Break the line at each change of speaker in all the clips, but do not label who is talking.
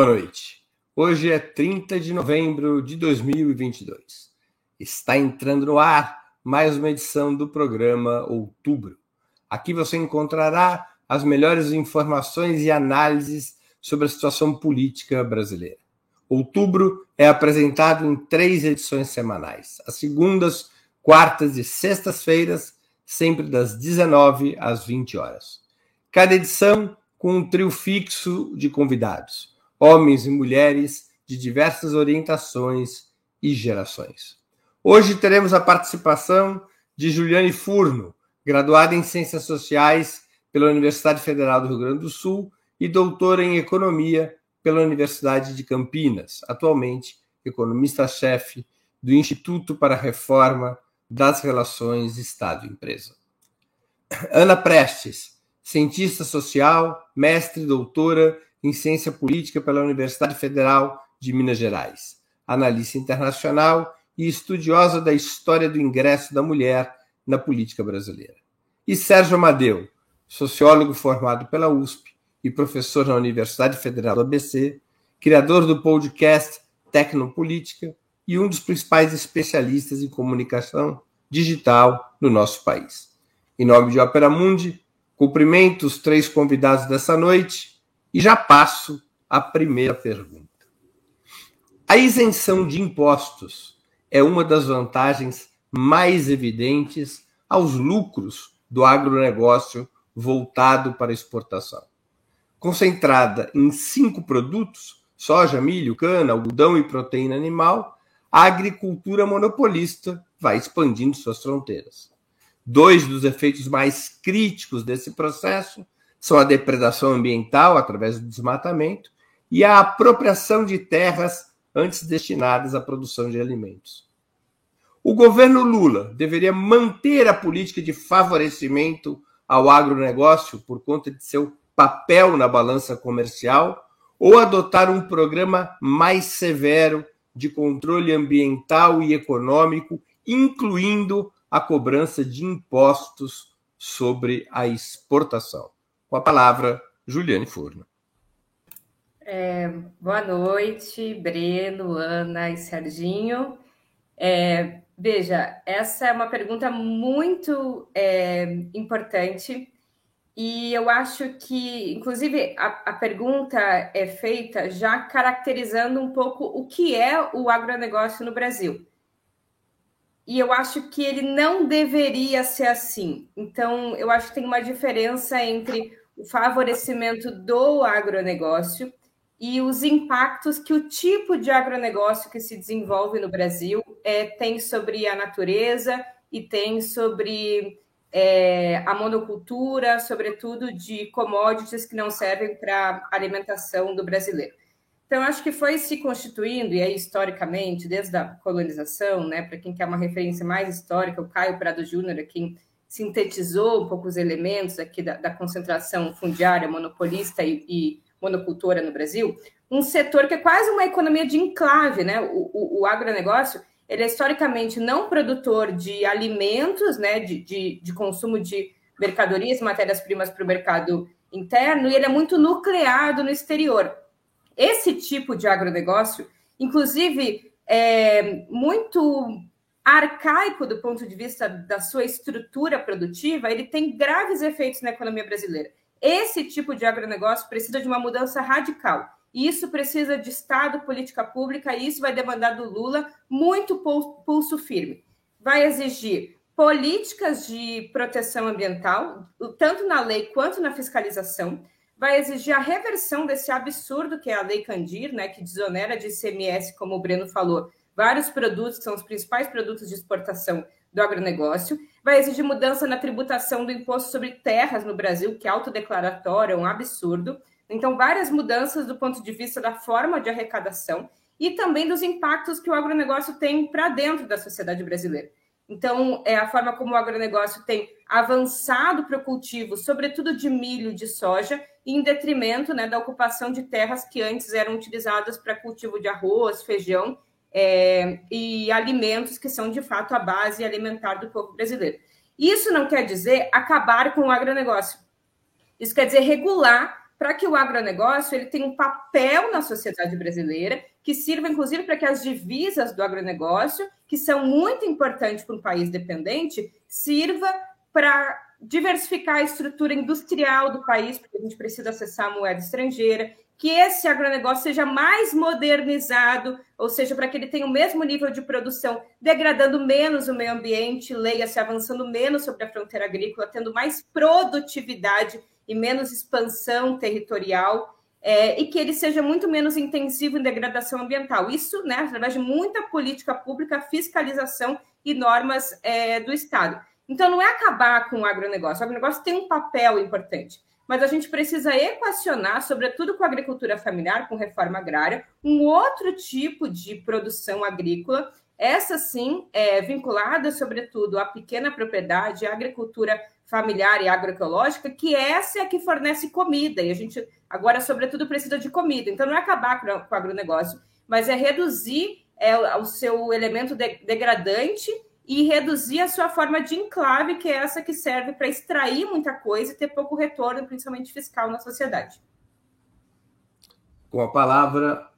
Boa noite. Hoje é 30 de novembro de 2022. Está entrando no ar mais uma edição do programa Outubro. Aqui você encontrará as melhores informações e análises sobre a situação política brasileira. Outubro é apresentado em três edições semanais, às segundas, quartas e sextas-feiras, sempre das 19 às 20 horas. Cada edição com um trio fixo de convidados homens e mulheres de diversas orientações e gerações. Hoje teremos a participação de Juliane Furno, graduada em Ciências Sociais pela Universidade Federal do Rio Grande do Sul e doutora em Economia pela Universidade de Campinas, atualmente economista-chefe do Instituto para a Reforma das Relações Estado-Empresa. Ana Prestes, cientista social, mestre e doutora em Ciência Política pela Universidade Federal de Minas Gerais, analista internacional e estudiosa da história do ingresso da mulher na política brasileira. E Sérgio Amadeu, sociólogo formado pela USP e professor na Universidade Federal do ABC, criador do podcast Tecnopolítica e um dos principais especialistas em comunicação digital no nosso país. Em nome de Opera Mundi, cumprimento os três convidados dessa noite e já passo à primeira pergunta. A isenção de impostos é uma das vantagens mais evidentes aos lucros do agronegócio voltado para exportação. Concentrada em cinco produtos: soja, milho, cana, algodão e proteína animal, a agricultura monopolista vai expandindo suas fronteiras. Dois dos efeitos mais críticos desse processo são a depredação ambiental através do desmatamento e a apropriação de terras antes destinadas à produção de alimentos. O governo Lula deveria manter a política de favorecimento ao agronegócio por conta de seu papel na balança comercial ou adotar um programa mais severo de controle ambiental e econômico, incluindo a cobrança de impostos sobre a exportação. Com a palavra, Juliane Furno.
É, boa noite, Breno, Ana e Serginho. É, veja, essa é uma pergunta muito é, importante e eu acho que, inclusive, a, a, pergunta é feita já caracterizando um pouco o que é o agronegócio no Brasil. E eu acho que ele não deveria ser assim. Então, eu acho que tem uma diferença entre o favorecimento do agronegócio e os impactos que o tipo de agronegócio que se desenvolve no Brasil é, tem sobre a natureza e tem sobre é, a monocultura, sobretudo de commodities que não servem para alimentação do brasileiro. Então, acho que foi se constituindo, e aí historicamente, desde a colonização, né, para quem quer uma referência mais histórica, o Caio Prado Júnior quem sintetizou um pouco os elementos aqui da, da concentração fundiária, monopolista e, e, monocultora no Brasil, um setor que é quase uma economia de enclave, né? O, o, o agronegócio ele é historicamente não produtor de alimentos, né? De, de, de consumo de mercadorias, matérias-primas para o mercado interno, e ele é muito nucleado no exterior. Esse tipo de agronegócio, inclusive, é muito arcaico do ponto de vista da sua estrutura produtiva, ele tem graves efeitos na economia brasileira. Esse tipo de agronegócio precisa de uma mudança radical. Isso precisa de Estado, política pública, e isso vai demandar do Lula muito pulso firme. Vai exigir políticas de proteção ambiental, tanto na lei quanto na fiscalização. Vai exigir a reversão desse absurdo que é a Lei Candir, né, que desonera de ICMS, como o Breno falou, vários produtos que são os principais produtos de exportação do agronegócio. Vai exigir mudança na tributação do imposto sobre terras no Brasil, que é autodeclaratório, é um absurdo. Então, várias mudanças do ponto de vista da forma de arrecadação e também dos impactos que o agronegócio tem para dentro da sociedade brasileira. Então, é a forma como o agronegócio tem avançado para o cultivo, sobretudo de milho, de soja, em detrimento né, da ocupação de terras que antes eram utilizadas para cultivo de arroz, feijão é, e alimentos que são de fato a base alimentar do povo brasileiro. Isso não quer dizer acabar com o agronegócio. Isso quer dizer regular para que o agronegócio ele tenha um papel na sociedade brasileira, que sirva inclusive para que as divisas do agronegócio, que são muito importantes para um país dependente, sirva para diversificar a estrutura industrial do país, porque a gente precisa acessar a moeda estrangeira, que esse agronegócio seja mais modernizado, ou seja, para que ele tenha o mesmo nível de produção, degradando menos o meio ambiente, leia-se avançando menos sobre a fronteira agrícola, tendo mais produtividade e menos expansão territorial, é, e que ele seja muito menos intensivo em degradação ambiental. Isso, né, através de muita política pública, fiscalização e normas é, do Estado. Então, não é acabar com o agronegócio. O agronegócio tem um papel importante mas a gente precisa equacionar, sobretudo com a agricultura familiar, com reforma agrária, um outro tipo de produção agrícola, essa sim é vinculada, sobretudo, à pequena propriedade, à agricultura familiar e agroecológica, que essa é a que fornece comida, e a gente agora, sobretudo, precisa de comida. Então, não é acabar com o agronegócio, mas é reduzir é, o seu elemento degradante e reduzir a sua forma de enclave, que é essa que serve para extrair muita coisa e ter pouco retorno, principalmente fiscal, na sociedade.
Com a palavra,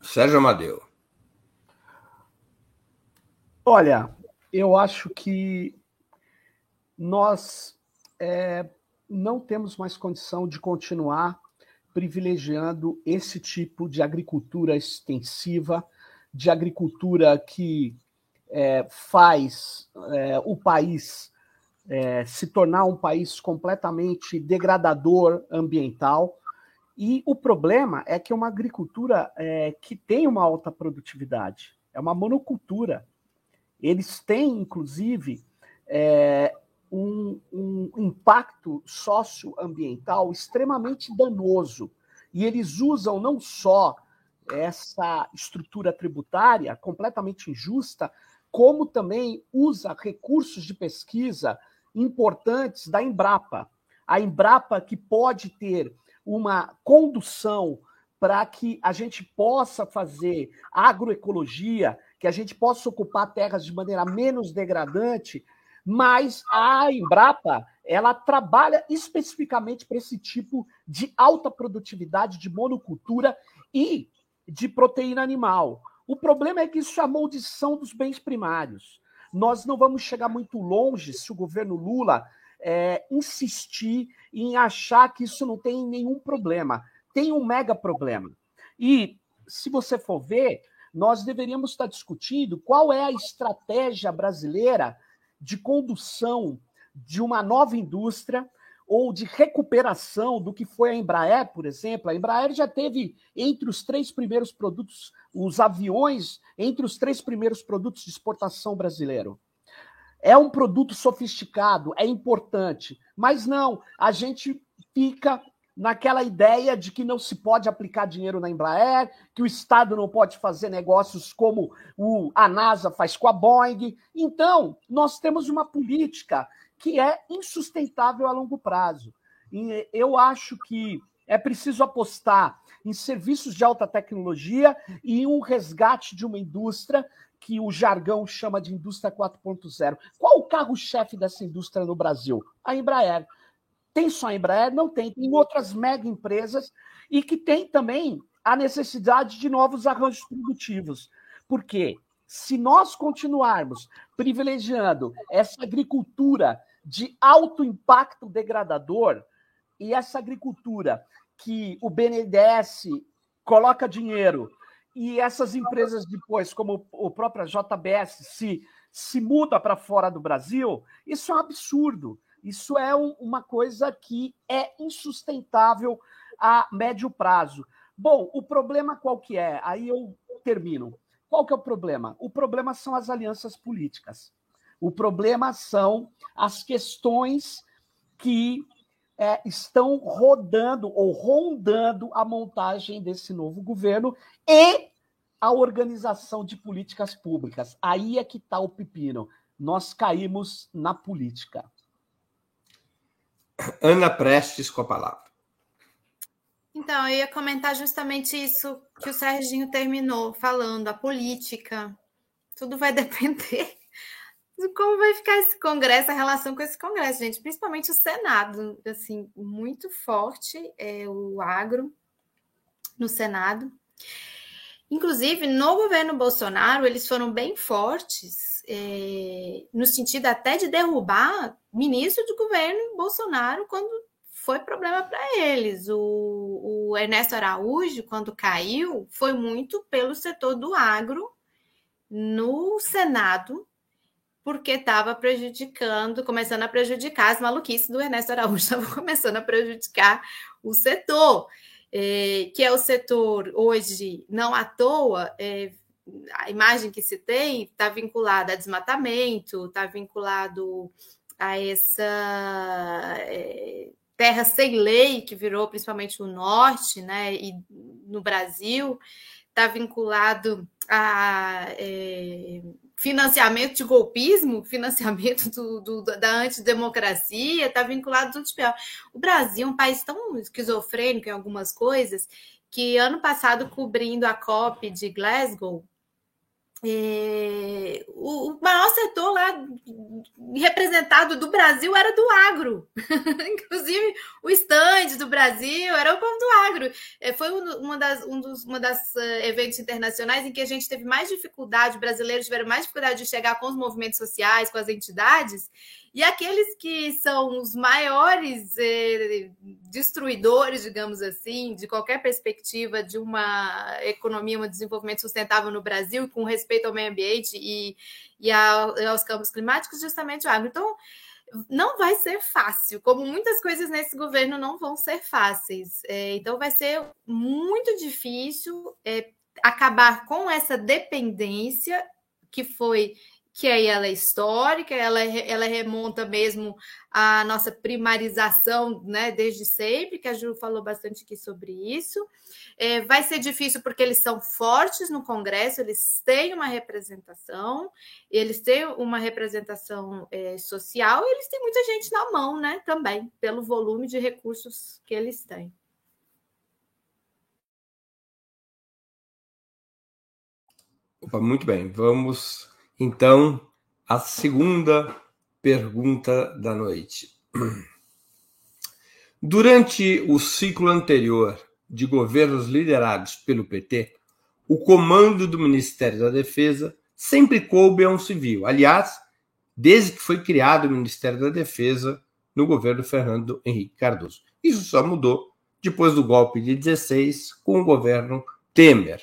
Sérgio Amadeu.
Olha, eu acho que nós é, não temos mais condição de continuar privilegiando esse tipo de agricultura extensiva, de agricultura que é, faz é, o país é, se tornar um país completamente degradador ambiental. E o problema é que é uma agricultura é, que tem uma alta produtividade, é uma monocultura. Eles têm, inclusive, é, um, um impacto socioambiental extremamente danoso. E eles usam não só essa estrutura tributária completamente injusta, como também usa recursos de pesquisa importantes da Embrapa. A Embrapa que pode ter uma condução para que a gente possa fazer agroecologia, que a gente possa ocupar terras de maneira menos degradante, mas a Embrapa ela trabalha especificamente para esse tipo de alta produtividade de monocultura e de proteína animal. O problema é que isso é a maldição dos bens primários. Nós não vamos chegar muito longe se o governo Lula é, insistir em achar que isso não tem nenhum problema. Tem um mega problema. E, se você for ver, nós deveríamos estar discutindo qual é a estratégia brasileira de condução de uma nova indústria ou de recuperação do que foi a Embraer, por exemplo. A Embraer já teve entre os três primeiros produtos, os aviões, entre os três primeiros produtos de exportação brasileiro. É um produto sofisticado, é importante, mas não, a gente fica naquela ideia de que não se pode aplicar dinheiro na Embraer, que o Estado não pode fazer negócios como o, a NASA faz com a Boeing. Então, nós temos uma política que é insustentável a longo prazo. E eu acho que é preciso apostar em serviços de alta tecnologia e um resgate de uma indústria que o jargão chama de indústria 4.0. Qual o carro-chefe dessa indústria no Brasil? A Embraer. Tem só a Embraer? Não tem. Tem outras mega empresas e que tem também a necessidade de novos arranjos produtivos. Por quê? Se nós continuarmos privilegiando essa agricultura de alto impacto degradador e essa agricultura que o BNDES coloca dinheiro e essas empresas depois, como o próprio JBS, se, se muda para fora do Brasil, isso é um absurdo. Isso é um, uma coisa que é insustentável a médio prazo. Bom, o problema qual que é? Aí eu termino. Qual que é o problema? O problema são as alianças políticas. O problema são as questões que é, estão rodando ou rondando a montagem desse novo governo e a organização de políticas públicas. Aí é que está o pepino. Nós caímos na política.
Ana Prestes com a palavra.
Então, eu ia comentar justamente isso que o Serginho terminou falando, a política. Tudo vai depender como vai ficar esse Congresso, a relação com esse Congresso, gente, principalmente o Senado, assim, muito forte é, o agro no Senado. Inclusive, no governo Bolsonaro, eles foram bem fortes, é, no sentido até de derrubar ministro do governo Bolsonaro quando foi problema para eles. O, o Ernesto Araújo, quando caiu, foi muito pelo setor do agro no Senado, porque estava prejudicando, começando a prejudicar as maluquices do Ernesto Araújo, estavam começando a prejudicar o setor, é, que é o setor hoje, não à toa, é, a imagem que se tem está vinculada a desmatamento, está vinculado a essa é, terra sem lei que virou principalmente o norte, né, e no Brasil, está vinculado a é, financiamento de golpismo, financiamento do, do, da antidemocracia, está vinculado tudo de pior. O Brasil é um país tão esquizofrênico em algumas coisas que ano passado, cobrindo a COP de Glasgow, é, o, maior setor lá representado do Brasil era do agro. Inclusive, o stand do Brasil era o povo do agro. É, foi uma das, um dos uma das, uh, eventos internacionais em que a gente teve mais dificuldade, brasileiros tiveram mais dificuldade de chegar com os movimentos sociais, com as entidades, e aqueles que são os maiores eh, destruidores, digamos assim, de qualquer perspectiva de uma economia, um desenvolvimento sustentável no Brasil, com respeito ao meio ambiente e, e aos campos climáticos, justamente o agro. Então, não vai ser fácil, como muitas coisas nesse governo não vão ser fáceis. É, então, vai ser muito difícil é, acabar com essa dependência que foi que aí ela é histórica, ela, ela remonta mesmo à nossa primarização, né, desde sempre, que a Ju falou bastante aqui sobre isso. É, vai ser difícil porque eles são fortes no Congresso, eles têm uma representação, eles têm uma representação é, social e eles têm muita gente na mão, né, também, pelo volume de recursos que eles têm.
Opa, muito bem, vamos então, a segunda pergunta da noite. Durante o ciclo anterior de governos liderados pelo PT, o comando do Ministério da Defesa sempre coube a um civil. Aliás, desde que foi criado o Ministério da Defesa no governo Fernando Henrique Cardoso. Isso só mudou depois do golpe de 16 com o governo Temer.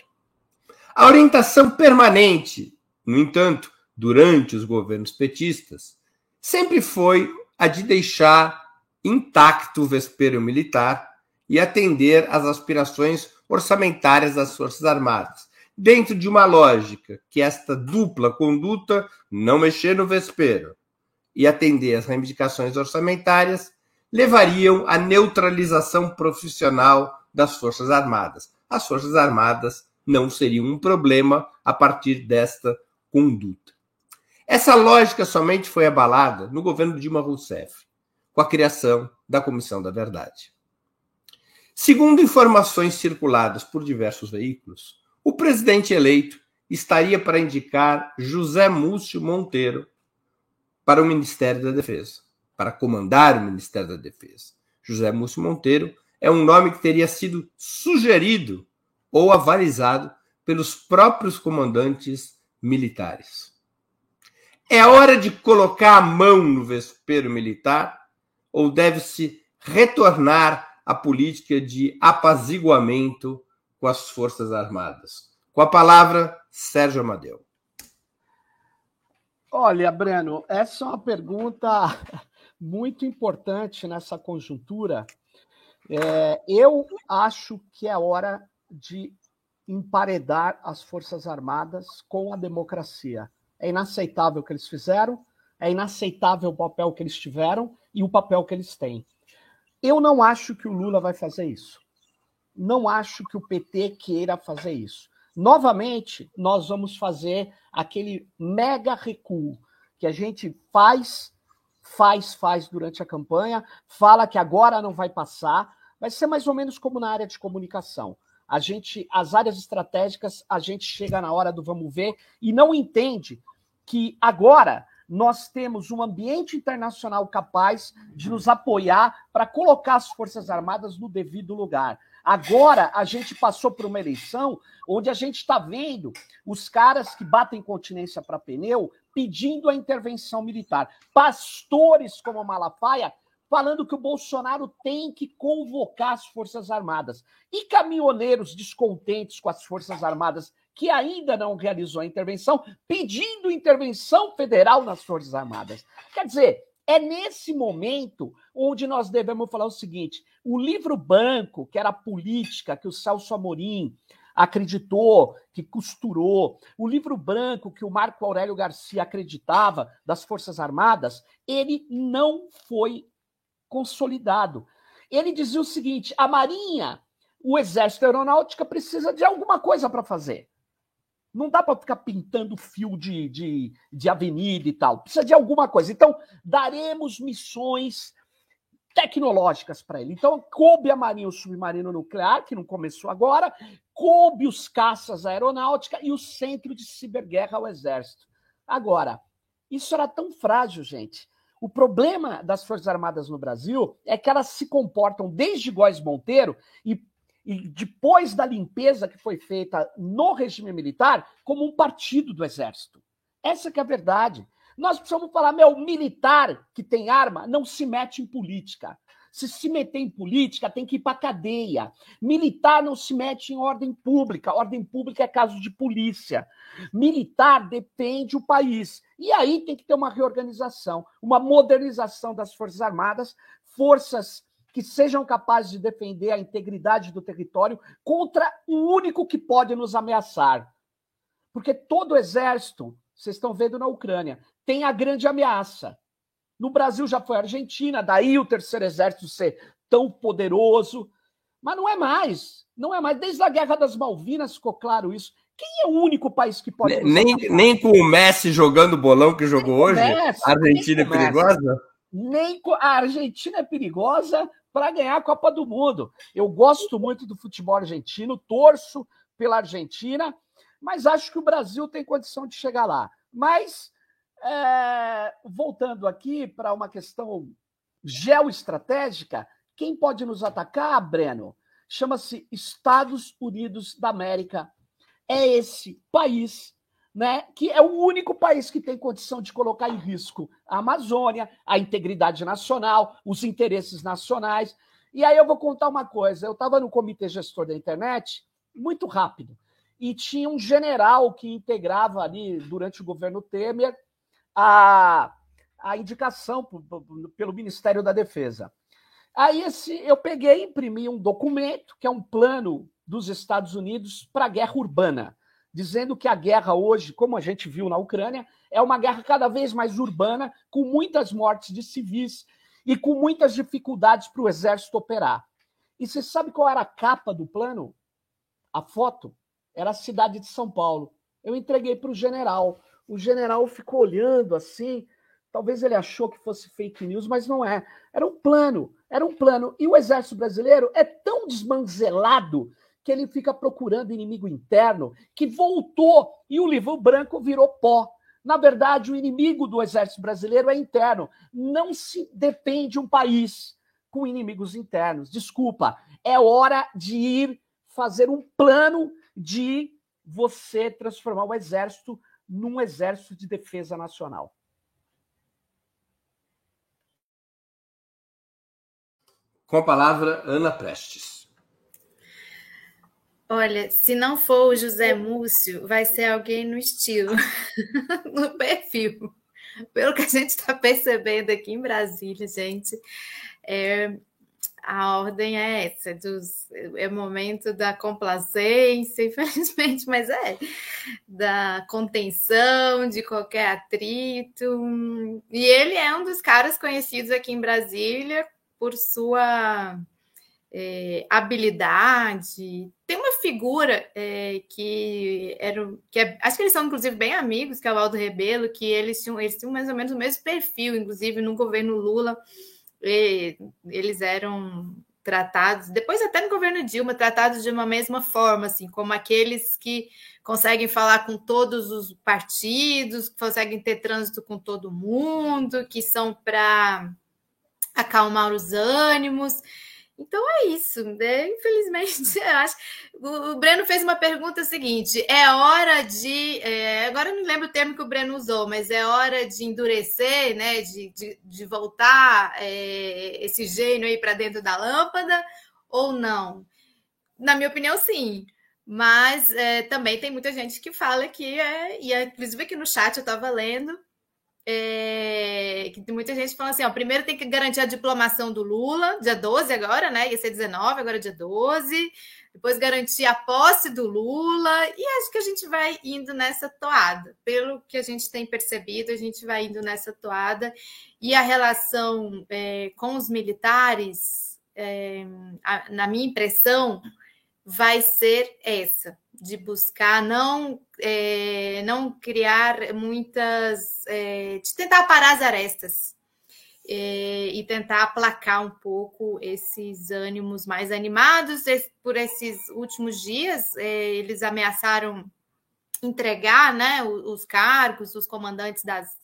A orientação permanente no entanto, durante os governos petistas, sempre foi a de deixar intacto o vespeiro militar e atender às aspirações orçamentárias das Forças Armadas, dentro de uma lógica que esta dupla conduta, não mexer no vespeiro e atender às reivindicações orçamentárias, levariam à neutralização profissional das Forças Armadas. As Forças Armadas não seriam um problema a partir desta conduta. Essa lógica somente foi abalada no governo Dilma Rousseff, com a criação da Comissão da Verdade. Segundo informações circuladas por diversos veículos, o presidente eleito estaria para indicar José Múcio Monteiro para o Ministério da Defesa, para comandar o Ministério da Defesa. José Múcio Monteiro é um nome que teria sido sugerido ou avalizado pelos próprios comandantes militares. É hora de colocar a mão no vespeiro militar ou deve-se retornar à política de apaziguamento com as Forças Armadas? Com a palavra, Sérgio Amadeu.
Olha, Breno, essa é uma pergunta muito importante nessa conjuntura. É, eu acho que é hora de emparedar as Forças Armadas com a democracia. É inaceitável o que eles fizeram, é inaceitável o papel que eles tiveram e o papel que eles têm. Eu não acho que o Lula vai fazer isso. Não acho que o PT queira fazer isso. Novamente, nós vamos fazer aquele mega recuo que a gente faz, faz, faz durante a campanha, fala que agora não vai passar. Vai ser mais ou menos como na área de comunicação a gente, as áreas estratégicas, a gente chega na hora do vamos ver e não entende que agora nós temos um ambiente internacional capaz de nos apoiar para colocar as Forças Armadas no devido lugar. Agora, a gente passou por uma eleição onde a gente está vendo os caras que batem continência para pneu pedindo a intervenção militar. Pastores como Malafaia falando que o Bolsonaro tem que convocar as Forças Armadas. E caminhoneiros descontentes com as Forças Armadas, que ainda não realizou a intervenção, pedindo intervenção federal nas Forças Armadas. Quer dizer, é nesse momento onde nós devemos falar o seguinte: o livro branco, que era a política, que o Celso Amorim acreditou, que costurou, o livro branco que o Marco Aurélio Garcia acreditava das Forças Armadas, ele não foi consolidado. Ele dizia o seguinte: a Marinha, o Exército Aeronáutica precisa de alguma coisa para fazer. Não dá para ficar pintando fio de, de, de avenida e tal. Precisa de alguma coisa. Então, daremos missões tecnológicas para ele. Então, coube a Marinha o submarino nuclear, que não começou agora, coube os caças aeronáutica e o centro de ciberguerra ao Exército. Agora, isso era tão frágil, gente, o problema das Forças Armadas no Brasil é que elas se comportam desde Góes Monteiro e, e depois da limpeza que foi feita no regime militar como um partido do Exército. Essa que é a verdade. Nós precisamos falar, meu, militar que tem arma não se mete em política. Se se meter em política, tem que ir para cadeia. Militar não se mete em ordem pública. Ordem pública é caso de polícia. Militar defende o país. E aí tem que ter uma reorganização, uma modernização das Forças Armadas, forças que sejam capazes de defender a integridade do território contra o único que pode nos ameaçar. Porque todo o exército, vocês estão vendo na Ucrânia, tem a grande ameaça, no Brasil já foi a Argentina, daí o terceiro exército ser tão poderoso. Mas não é mais. Não é mais. Desde a Guerra das Malvinas ficou claro isso. Quem é o único país que pode.
Nem, nem com o Messi jogando bolão que jogou hoje? Messi, a Argentina é perigosa?
Nem com... A Argentina é perigosa para ganhar a Copa do Mundo. Eu gosto muito do futebol argentino, torço pela Argentina, mas acho que o Brasil tem condição de chegar lá. Mas é, voltando aqui para uma questão geoestratégica, quem pode nos atacar, Breno? Chama-se Estados Unidos da América. É esse país, né, que é o único país que tem condição de colocar em risco a Amazônia, a integridade nacional, os interesses nacionais. E aí eu vou contar uma coisa. Eu estava no comitê gestor da internet, muito rápido, e tinha um general que integrava ali durante o governo Temer a, a indicação pelo Ministério da Defesa. Aí esse, eu peguei imprimi um documento, que é um plano dos Estados Unidos para a guerra urbana, dizendo que a guerra hoje, como a gente viu na Ucrânia, é uma guerra cada vez mais urbana, com muitas mortes de civis e com muitas dificuldades para o exército operar. E você sabe qual era a capa do plano? A foto era a cidade de São Paulo. Eu entreguei para o general. O general ficou olhando assim. Talvez ele achou que fosse fake news, mas não é. Era um plano, era um plano. E o exército brasileiro é tão desmanzelado que ele fica procurando inimigo interno que voltou e o livro branco virou pó. Na verdade, o inimigo do exército brasileiro é interno. Não se depende um país com inimigos internos. Desculpa, é hora de ir fazer um plano de você transformar o exército num exército de defesa nacional.
Com a palavra, Ana Prestes.
Olha, se não for o José Múcio, vai ser alguém no estilo, no perfil. Pelo que a gente está percebendo aqui em Brasília, gente, é, a ordem é essa, dos, é o momento da complacência, infelizmente, mas é da contenção de qualquer atrito. E ele é um dos caras conhecidos aqui em Brasília por sua é, habilidade. Tem uma figura é, que era que é, acho que eles são inclusive bem amigos, que é o Aldo Rebelo, que eles tinham, eles tinham mais ou menos o mesmo perfil, inclusive no governo Lula eles eram tratados, depois até no governo Dilma, tratados de uma mesma forma, assim, como aqueles que conseguem falar com todos os partidos, conseguem ter trânsito com todo mundo, que são para acalmar os ânimos. Então é isso. Né? Infelizmente, acho. O Breno fez uma pergunta seguinte: é hora de. É, agora eu não lembro o termo que o Breno usou, mas é hora de endurecer, né? De, de, de voltar é, esse gênio aí para dentro da lâmpada ou não? Na minha opinião, sim. Mas é, também tem muita gente que fala que é, e inclusive aqui no chat eu estava lendo, é, que muita gente fala assim: ó, primeiro tem que garantir a diplomação do Lula, dia 12 agora, né? Ia ser 19, agora é dia 12. Depois garantir a posse do Lula. E acho que a gente vai indo nessa toada. Pelo que a gente tem percebido, a gente vai indo nessa toada. E a relação é, com os militares, é, a, na minha impressão, vai ser essa de buscar não é, não criar muitas é, de tentar parar as arestas é, e tentar aplacar um pouco esses ânimos mais animados por esses últimos dias é, eles ameaçaram entregar né os cargos os comandantes das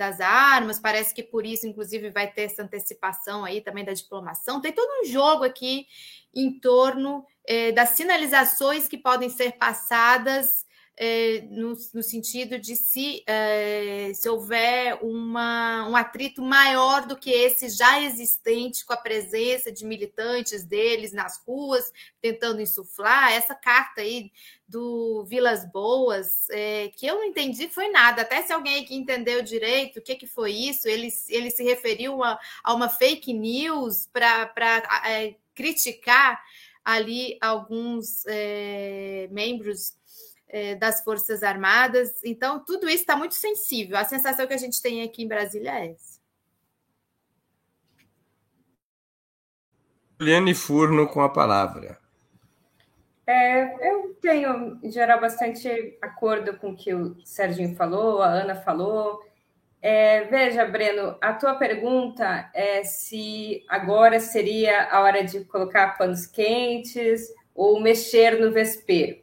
das armas, parece que por isso, inclusive, vai ter essa antecipação aí também da diplomação. Tem todo um jogo aqui em torno é, das sinalizações que podem ser passadas é, no, no, sentido de se, é, se houver uma, um atrito maior do que esse já existente com a presença de militantes deles nas ruas, tentando insuflar. Essa carta aí do Vilas Boas, é, que eu não entendi foi nada, até se alguém aqui entendeu direito o que, que foi isso, ele, ele se referiu a, a uma fake news para é, criticar ali alguns é, membros é, das Forças Armadas. Então, tudo isso está muito sensível. A sensação que a gente tem aqui em Brasília é essa.
Juliane Furno com a palavra.
É, eu tenho, em geral, bastante acordo com o que o Serginho falou, a Ana falou. É, veja, Breno, a tua pergunta é se agora seria a hora de colocar panos quentes ou mexer no vespeiro.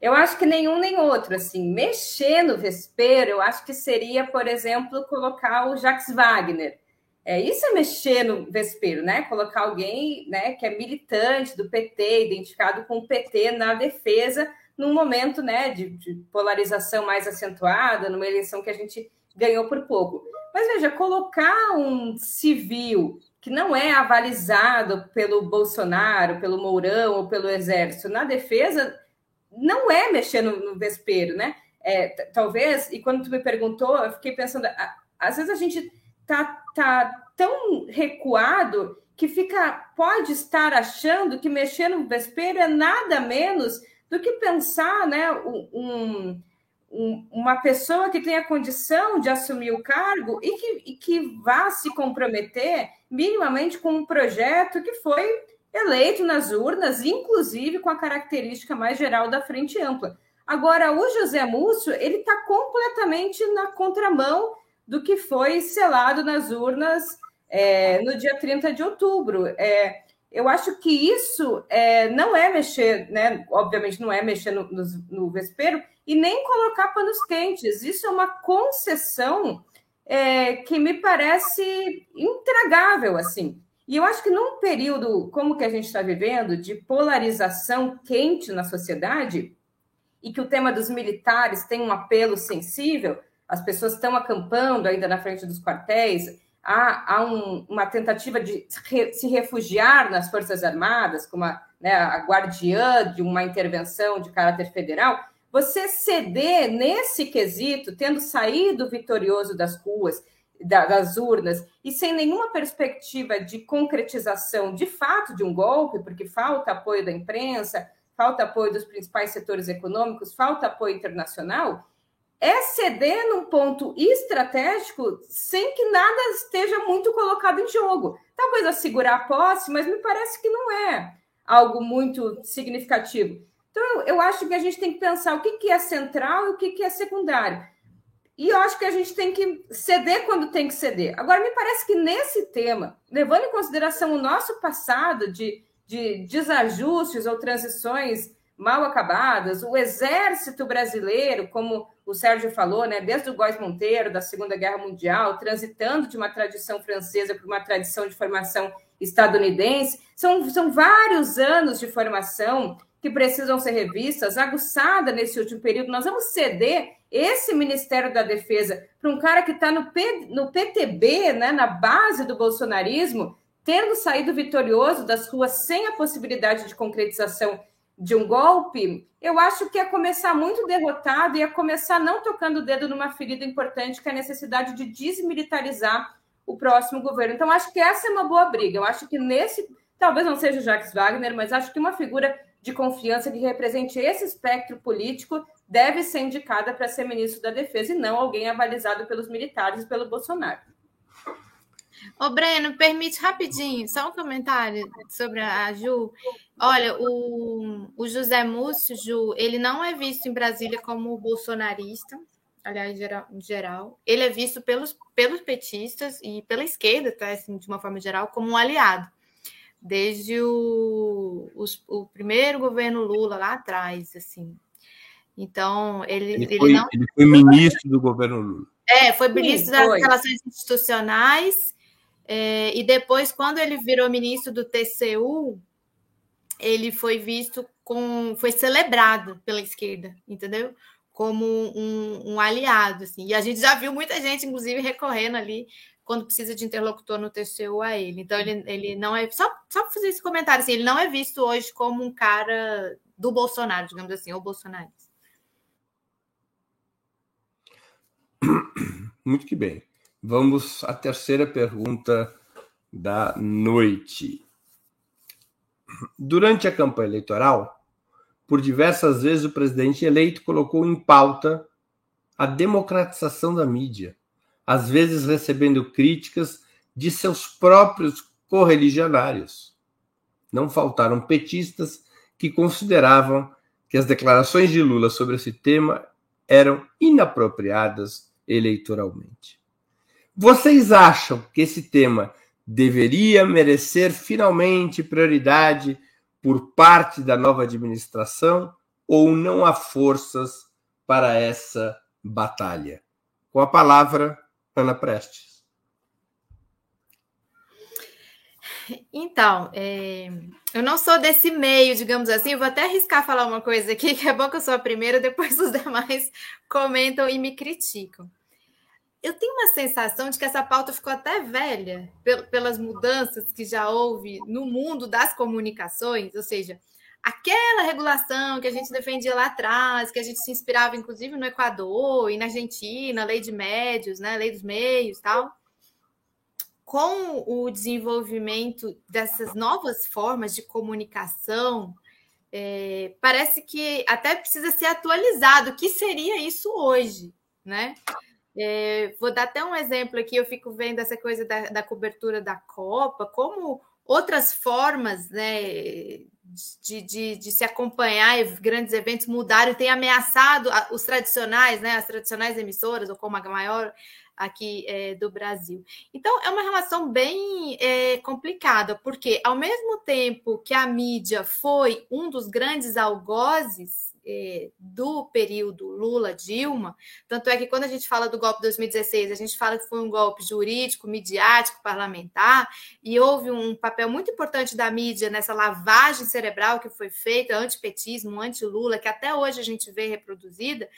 Eu acho que nenhum nem outro. Assim, mexer no vespeiro, eu acho que seria, por exemplo, colocar o Jacques Wagner. É, isso é mexer no vespeiro, né? Colocar alguém né, que é militante do PT, identificado com o PT na defesa, num momento né, de, de polarização mais acentuada, numa eleição que a gente ganhou por pouco. Mas veja, colocar um civil que não é avalizado pelo Bolsonaro, pelo Mourão ou pelo Exército na defesa, não é mexer no, no vespeiro, né? É, talvez, e quando tu me perguntou, eu fiquei pensando, às vezes a gente tá, tá tão recuado que fica, pode estar achando que mexer no vespeiro é nada menos do que pensar, né, um, um, uma pessoa que tenha condição de assumir o cargo e que, e que vá se comprometer minimamente com um projeto que foi eleito nas urnas, inclusive com a característica mais geral da frente ampla. Agora, o José Múcio, ele está completamente na contramão do que foi selado nas urnas é, no dia 30 de outubro. É, eu acho que isso é, não é mexer, né? Obviamente não é mexer no, no, no vespeiro, e nem colocar panos quentes. Isso é uma concessão é, que me parece intragável, assim. E eu acho que num período como que a gente está vivendo, de polarização quente na sociedade, e que o tema dos militares tem um apelo sensível, as pessoas estão acampando ainda na frente dos quartéis, há, há um, uma tentativa de se refugiar nas Forças Armadas, como a, né, a guardiã de uma intervenção de caráter federal, você ceder nesse quesito, tendo saído vitorioso das ruas, da, das urnas, e sem nenhuma perspectiva de concretização de fato de um golpe, porque falta apoio da imprensa, falta apoio dos principais setores econômicos, falta apoio internacional, é ceder num ponto estratégico sem que nada esteja muito colocado em jogo. Talvez assegurar a posse, mas me parece que não é algo muito significativo. Então, eu acho que a gente tem que pensar o que, é central e o que, que é secundário. e eu acho que a gente tem que ceder quando tem que ceder. Agora, me parece que nesse tema, levando em consideração o nosso passado de, de desajustes ou transições mal acabadas, o exército brasileiro, como o Sérgio falou, né, desde o Góis Monteiro, da Segunda Guerra Mundial, transitando de uma tradição francesa para uma tradição de formação estadunidense, são, são vários anos de formação que precisam ser revistas, aguçada nesse último período. Nós vamos ceder esse Ministério da Defesa para um cara que está no, no PTB, né, na base do bolsonarismo, tendo saído vitorioso das ruas sem a possibilidade de concretização de um golpe, eu acho que ia começar muito derrotado e ia começar não tocando o dedo numa ferida importante, que é a necessidade de desmilitarizar o próximo governo. Então, acho que essa é uma boa briga. Eu acho que nesse, talvez não seja o Jacques Wagner, mas acho que uma figura de confiança que represente esse espectro político deve ser indicada para ser ministro da Defesa e não alguém avalizado pelos militares e pelo Bolsonaro.
Ô, Breno, permite rapidinho, só um comentário sobre a Ju. Olha, o, o José Múcio, Ju, ele não é visto em Brasília como bolsonarista, aliás, em geral, em geral. Ele é visto pelos, pelos petistas e pela esquerda, tá, assim, de uma forma geral, como um aliado desde o, os, o primeiro governo Lula lá atrás, assim. Então, ele,
ele, ele foi, não... ele foi ministro do governo Lula.
É, foi ministro Sim, foi. das Relações Institucionais, é, e depois, quando ele virou ministro do TCU, ele foi visto com. foi celebrado pela esquerda, entendeu? Como um, um aliado. Assim. E a gente já viu muita gente, inclusive, recorrendo ali quando precisa de interlocutor no TCU a ele. Então, ele, ele não é. Só, só fazer esse comentário, assim, ele não é visto hoje como um cara do Bolsonaro, digamos assim, ou bolsonarista.
Muito que bem. Vamos à terceira pergunta da noite. Durante a campanha eleitoral, por diversas vezes o presidente eleito colocou em pauta a democratização da mídia às vezes recebendo críticas de seus próprios correligionários. Não faltaram petistas que consideravam que as declarações de Lula sobre esse tema eram inapropriadas eleitoralmente. Vocês acham que esse tema deveria merecer finalmente prioridade por parte da nova administração ou não há forças para essa batalha? Com a palavra, Ana Prestes.
Então, é, eu não sou desse meio, digamos assim, vou até arriscar falar uma coisa aqui, que é bom que eu sou a primeira, depois os demais comentam e me criticam. Eu tenho uma sensação de que essa pauta ficou até velha pelas mudanças que já houve no mundo das comunicações, ou seja, aquela regulação que a gente defendia lá atrás, que a gente se inspirava inclusive no Equador e na Argentina, lei de médios, né, lei dos meios, tal. Com o desenvolvimento dessas novas formas de comunicação, é, parece que até precisa ser atualizado. O que seria isso hoje, né? É, vou dar até um exemplo aqui. Eu fico vendo essa coisa da, da cobertura da Copa, como outras formas, né, de, de, de, se acompanhar grandes eventos mudaram e tem ameaçado os tradicionais, né, as tradicionais emissoras, ou como a maior aqui é, do Brasil. Então, é uma relação bem é, complicada, porque ao mesmo tempo que a mídia foi um dos grandes algozes é, do período Lula-Dilma, tanto é que quando a gente fala do golpe de 2016, a gente fala que foi um golpe jurídico, midiático, parlamentar, e houve um papel muito importante da mídia nessa lavagem cerebral que foi feita, antipetismo, anti-Lula, que até hoje a gente vê reproduzida,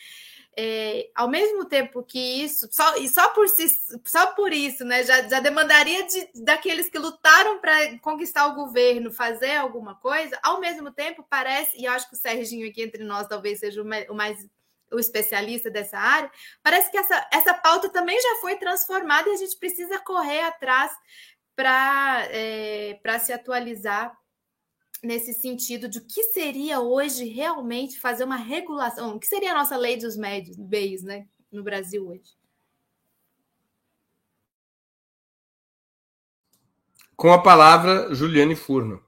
é, ao mesmo tempo que isso, só, e só por, si, só por isso, né, já, já demandaria de, daqueles que lutaram para conquistar o governo fazer alguma coisa, ao mesmo tempo parece, e eu acho que o Serginho aqui entre nós talvez seja o, mais o especialista dessa área, parece que essa, essa pauta também já foi transformada e a gente precisa correr atrás para é, se atualizar nesse sentido de o que seria hoje realmente fazer uma regulação, o que seria a nossa lei dos médios, meios, né, no Brasil hoje.
Com a palavra, Juliane Furno.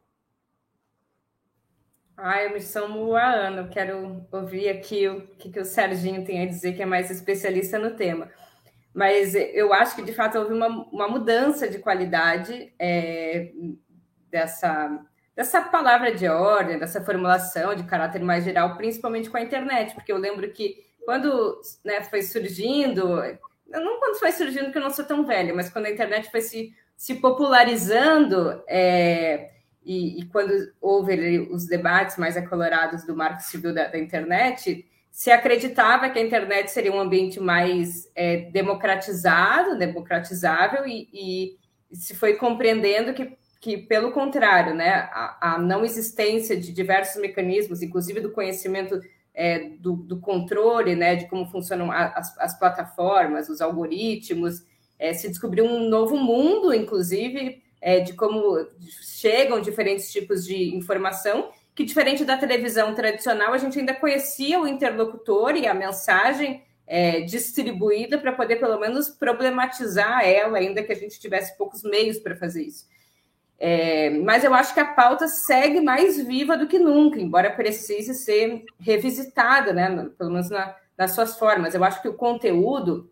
Ah, eu me chamo a Ana, quero ouvir aqui o que, que o Serginho tem a dizer, que é mais especialista no tema. Mas eu acho que, de fato, houve uma, uma mudança de qualidade é, dessa, dessa palavra de ordem, dessa formulação de caráter mais geral, principalmente com a internet, porque eu lembro que quando né, foi surgindo, não quando foi surgindo, porque eu não sou tão velha, mas quando a internet foi se, se popularizando, é, e, e, quando houve os debates mais acolorados do marco civil da, da, internet, se acreditava que a internet seria um ambiente mais é, democratizado, democratizável, e, e, se foi compreendendo que, que pelo contrário, né, a, a, não existência de diversos mecanismos, inclusive do conhecimento é, do, do, controle, né, de como funcionam as, as plataformas, os algoritmos, é, se descobriu um novo mundo, inclusive é, de como chegam diferentes tipos de informação, que diferente da televisão tradicional, a gente ainda conhecia o interlocutor e a mensagem é, distribuída para poder, pelo menos, problematizar ela, ainda que a gente tivesse poucos meios para fazer isso. É, mas eu acho que a pauta segue mais viva do que nunca, embora precise ser revisitada, né, pelo menos na, nas suas formas. Eu acho que o conteúdo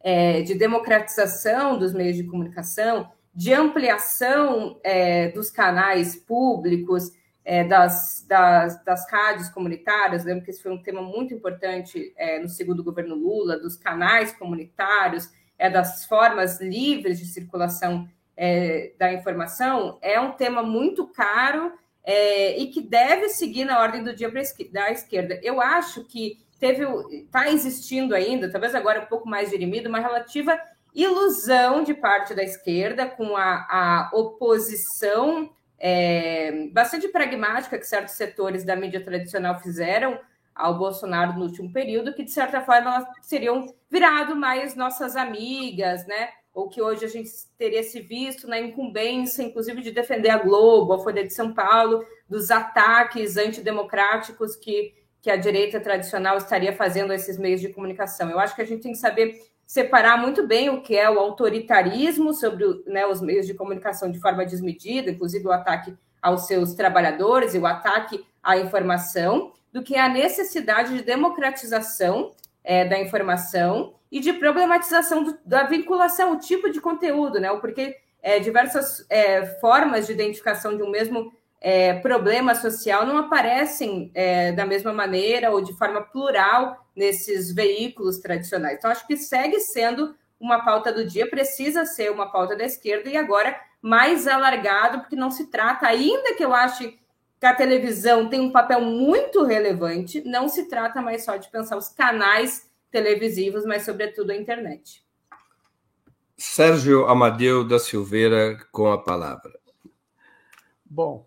é, de democratização dos meios de comunicação, de ampliação é, dos canais públicos, é, das, das, das, rádios comunitárias, lembro que esse foi um tema muito importante é, no segundo governo Lula, dos canais comunitários, é, das formas livres de circulação é, da informação, é um tema muito caro é, e que deve seguir na ordem do dia da esquerda. Eu acho que teve está existindo ainda, talvez agora um pouco mais dirimido, uma relativa ilusão de parte da esquerda com a, a oposição é, bastante pragmática que certos setores da mídia tradicional fizeram ao Bolsonaro no último período, que de certa forma elas seriam virado mais nossas amigas, né? Ou que hoje a gente teria se visto na incumbência, inclusive, de defender a Globo, a Folha de São Paulo, dos ataques antidemocráticos que, que a direita tradicional estaria fazendo a esses meios de comunicação. Eu acho que a gente tem que saber separar muito bem o que é o autoritarismo sobre né, os meios de comunicação de forma desmedida, inclusive o ataque aos seus trabalhadores e o ataque à informação, do que a necessidade de democratização é, da informação e de problematização do, da vinculação, o tipo de conteúdo, né? Porque é, diversas é, formas de identificação de um mesmo é, problema social não aparecem é, da mesma maneira ou de forma plural nesses veículos tradicionais. Então, acho que segue sendo uma pauta do dia, precisa ser uma pauta da esquerda e agora mais alargado, porque não se trata, ainda que eu ache que a televisão tem um papel muito relevante, não se trata mais só de pensar os canais televisivos, mas sobretudo a internet.
Sérgio Amadeu da Silveira com a palavra.
Bom,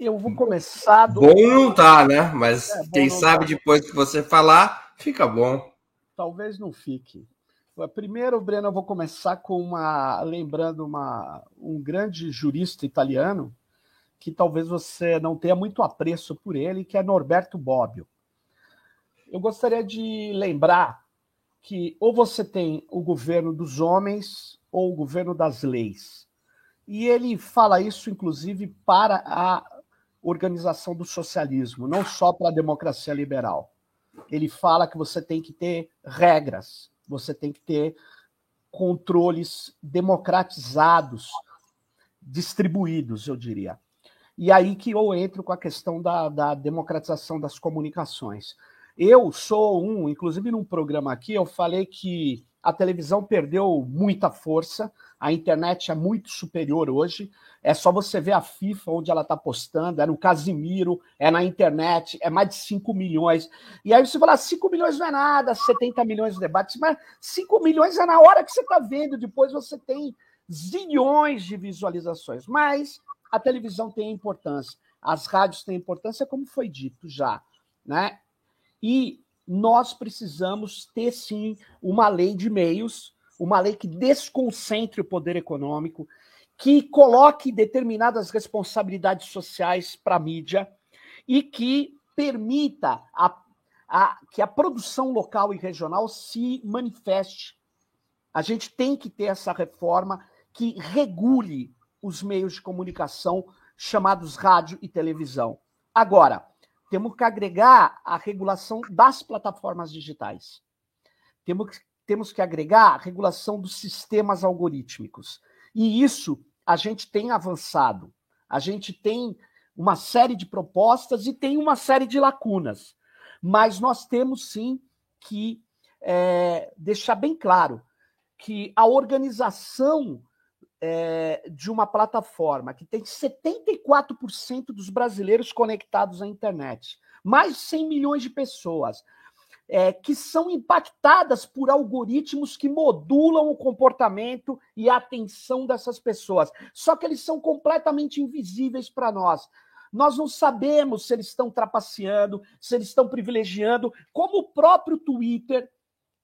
eu vou começar.
Do... Bom não tá, né? Mas é, quem sabe tá. depois que você falar, fica bom.
Talvez não fique. Primeiro, Breno, eu vou começar com uma. lembrando uma, um grande jurista italiano, que talvez você não tenha muito apreço por ele, que é Norberto Bobbio. Eu gostaria de lembrar que ou você tem o governo dos homens ou o governo das leis. E ele fala isso, inclusive, para a organização do socialismo, não só para a democracia liberal. Ele fala que você tem que ter regras, você tem que ter controles democratizados, distribuídos, eu diria. E aí que eu entro com a questão da, da democratização das comunicações. Eu sou um, inclusive num programa aqui, eu falei que a televisão perdeu muita força, a internet é muito superior hoje. É só você ver a FIFA, onde ela está postando, é no Casimiro, é na internet, é mais de 5 milhões. E aí você fala, 5 milhões não é nada, 70 milhões de debates, mas 5 milhões é na hora que você está vendo, depois você tem zilhões de visualizações. Mas a televisão tem importância, as rádios têm importância, como foi dito já. Né? E nós precisamos ter, sim, uma lei de meios uma lei que desconcentre o poder econômico, que coloque determinadas responsabilidades sociais para a mídia e que permita a, a, que a produção local e regional se manifeste. A gente tem que ter essa reforma que regule os meios de comunicação chamados rádio e televisão. Agora, temos que agregar a regulação das plataformas digitais. Temos que, temos que agregar a regulação dos sistemas algorítmicos. E isso a gente tem avançado. A gente tem uma série de propostas e tem uma série de lacunas. Mas nós temos sim que é, deixar bem claro que a organização é, de uma plataforma que tem 74% dos brasileiros conectados à internet, mais de 100 milhões de pessoas, é, que são impactadas por algoritmos que modulam o comportamento e a atenção dessas pessoas. Só que eles são completamente invisíveis para nós. Nós não sabemos se eles estão trapaceando, se eles estão privilegiando, como o próprio Twitter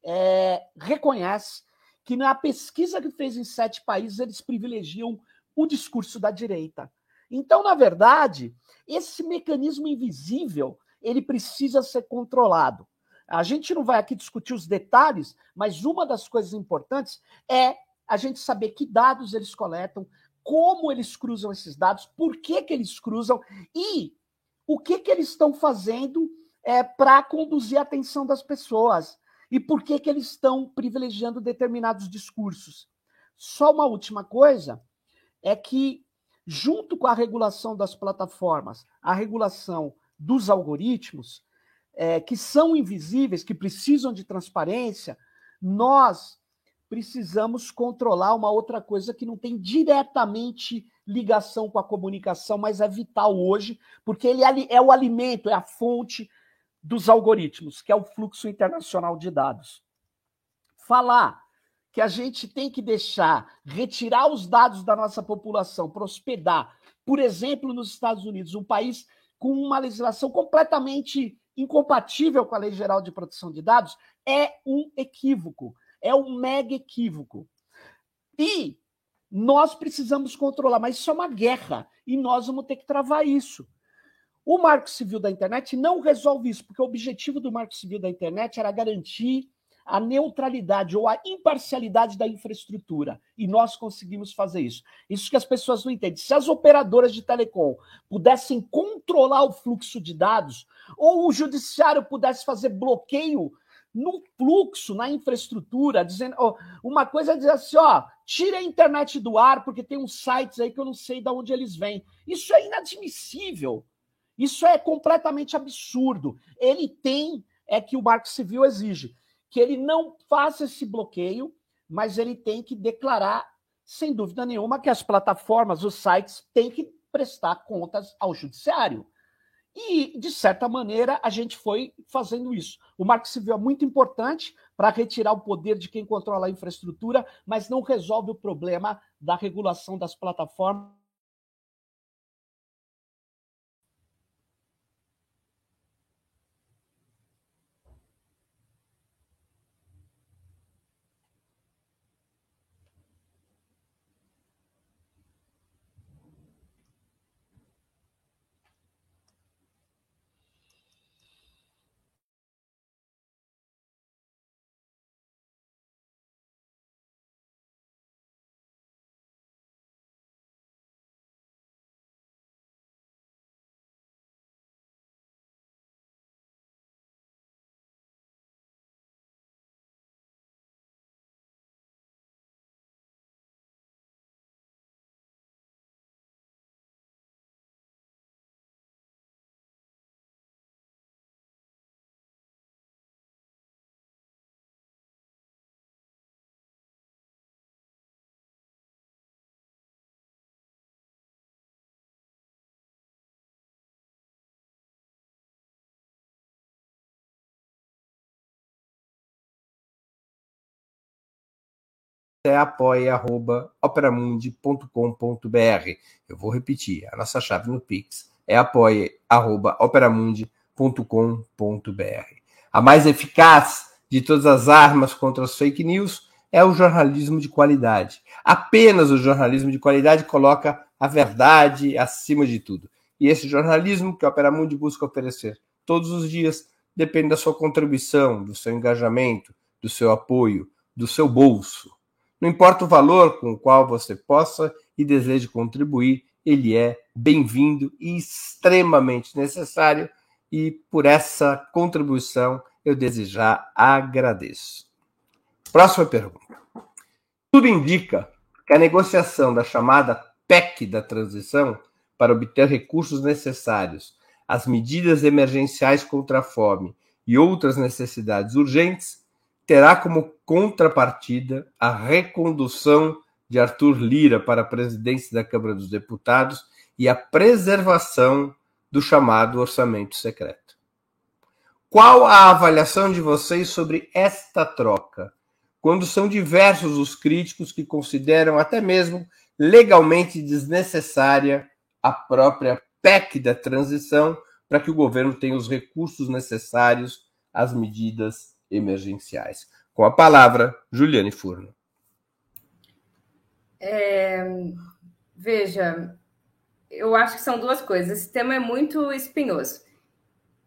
é, reconhece que na pesquisa que fez em sete países, eles privilegiam o discurso da direita. Então, na verdade, esse mecanismo invisível ele precisa ser controlado. A gente não vai aqui discutir os detalhes, mas uma das coisas importantes é a gente saber que dados eles coletam, como eles cruzam esses dados, por que, que eles cruzam e o que, que eles estão fazendo é, para conduzir a atenção das pessoas e por que, que eles estão privilegiando determinados discursos. Só uma última coisa é que, junto com a regulação das plataformas, a regulação dos algoritmos, é, que são invisíveis, que precisam de transparência, nós precisamos controlar uma outra coisa que não tem diretamente ligação com a comunicação, mas é vital hoje, porque ele é, é o alimento, é a fonte dos algoritmos, que é o fluxo internacional de dados. Falar que a gente tem que deixar, retirar os dados da nossa população para hospedar, por exemplo, nos Estados Unidos, um país com uma legislação completamente incompatível com a Lei Geral de Proteção de Dados, é um equívoco, é um mega equívoco. E nós precisamos controlar, mas isso é uma guerra e nós vamos ter que travar isso. O Marco Civil da Internet não resolve isso, porque o objetivo do Marco Civil da Internet era garantir a neutralidade ou a imparcialidade da infraestrutura. E nós conseguimos fazer isso. Isso que as pessoas não entendem. Se as operadoras de telecom pudessem controlar o fluxo de dados, ou o judiciário pudesse fazer bloqueio no fluxo, na infraestrutura, dizendo uma coisa é dizer assim, ó, tire a internet do ar porque tem uns sites aí que eu não sei de onde eles vêm. Isso é inadmissível. Isso é completamente absurdo. Ele tem, é que o Marco Civil exige, que ele não faça esse bloqueio, mas ele tem que declarar, sem dúvida nenhuma, que as plataformas, os sites, têm que prestar contas ao judiciário. E, de certa maneira, a gente foi fazendo isso. O Marco Civil é muito importante para retirar o poder de quem controla a infraestrutura, mas não resolve o problema da regulação das plataformas
é apoia.operamundi.com.br. Eu vou repetir, a nossa chave no Pix é apoia.operamundi.com.br. A mais eficaz de todas as armas contra as fake news é o jornalismo de qualidade. Apenas o jornalismo de qualidade coloca a verdade acima de tudo. E esse jornalismo que a Operamundi busca oferecer todos os dias depende da sua contribuição, do seu engajamento, do seu apoio, do seu bolso. Não importa o valor com o qual você possa e deseje contribuir, ele é bem-vindo e extremamente necessário, e por essa contribuição eu desde já agradeço. Próxima pergunta. Tudo indica que a negociação da chamada PEC da transição para obter recursos necessários às medidas emergenciais contra a fome e outras necessidades urgentes terá como contrapartida a recondução de Arthur Lira para a presidência da Câmara dos Deputados e a preservação do chamado orçamento secreto. Qual a avaliação de vocês sobre esta troca, quando são diversos os críticos que consideram até mesmo legalmente desnecessária a própria PEC da transição para que o governo tenha os recursos necessários às medidas emergenciais? Com a palavra, Juliane Furno.
É, veja, eu acho que são duas coisas. Esse tema é muito espinhoso.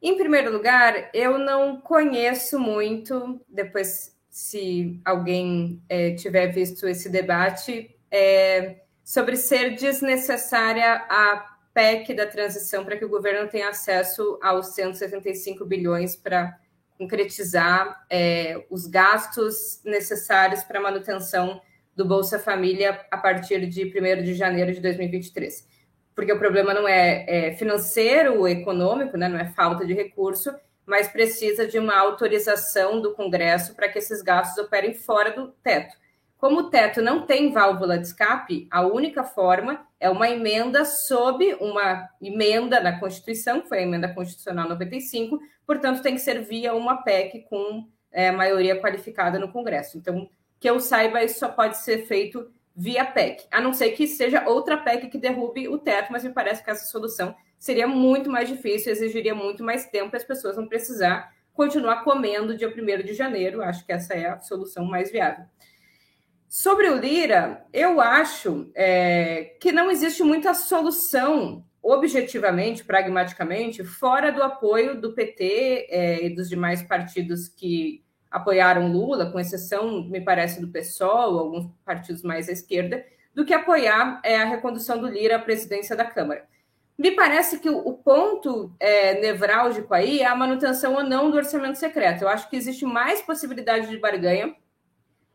Em primeiro lugar, eu não conheço muito, depois, se alguém é, tiver visto esse debate, é, sobre ser desnecessária a PEC da transição para que o governo tenha acesso aos 175 bilhões para concretizar é, os gastos necessários para a manutenção do Bolsa Família a partir de 1 de janeiro de 2023. Porque o problema não é, é financeiro ou econômico, né, não é falta de recurso, mas precisa de uma autorização do Congresso para que esses gastos operem fora do teto. Como o teto não tem válvula de escape, a única forma é uma emenda sob uma emenda na Constituição, que foi a emenda constitucional 95, portanto, tem que ser via uma PEC com é, maioria qualificada no Congresso. Então, que eu saiba, isso só pode ser feito via PEC, a não ser que seja outra PEC que derrube o teto, mas me parece que essa solução seria muito mais difícil, exigiria muito mais tempo e as pessoas vão precisar continuar comendo dia 1 de janeiro. Acho que essa é a solução mais viável. Sobre o Lira, eu acho é, que não existe muita solução, objetivamente, pragmaticamente, fora do apoio do PT é, e dos demais partidos que apoiaram Lula, com exceção, me parece, do PSOL, alguns partidos mais à esquerda, do que apoiar é, a recondução do Lira à presidência da Câmara. Me parece que o, ponto é, nevrálgico aí é a manutenção ou não do orçamento secreto. Eu acho que existe mais possibilidade de barganha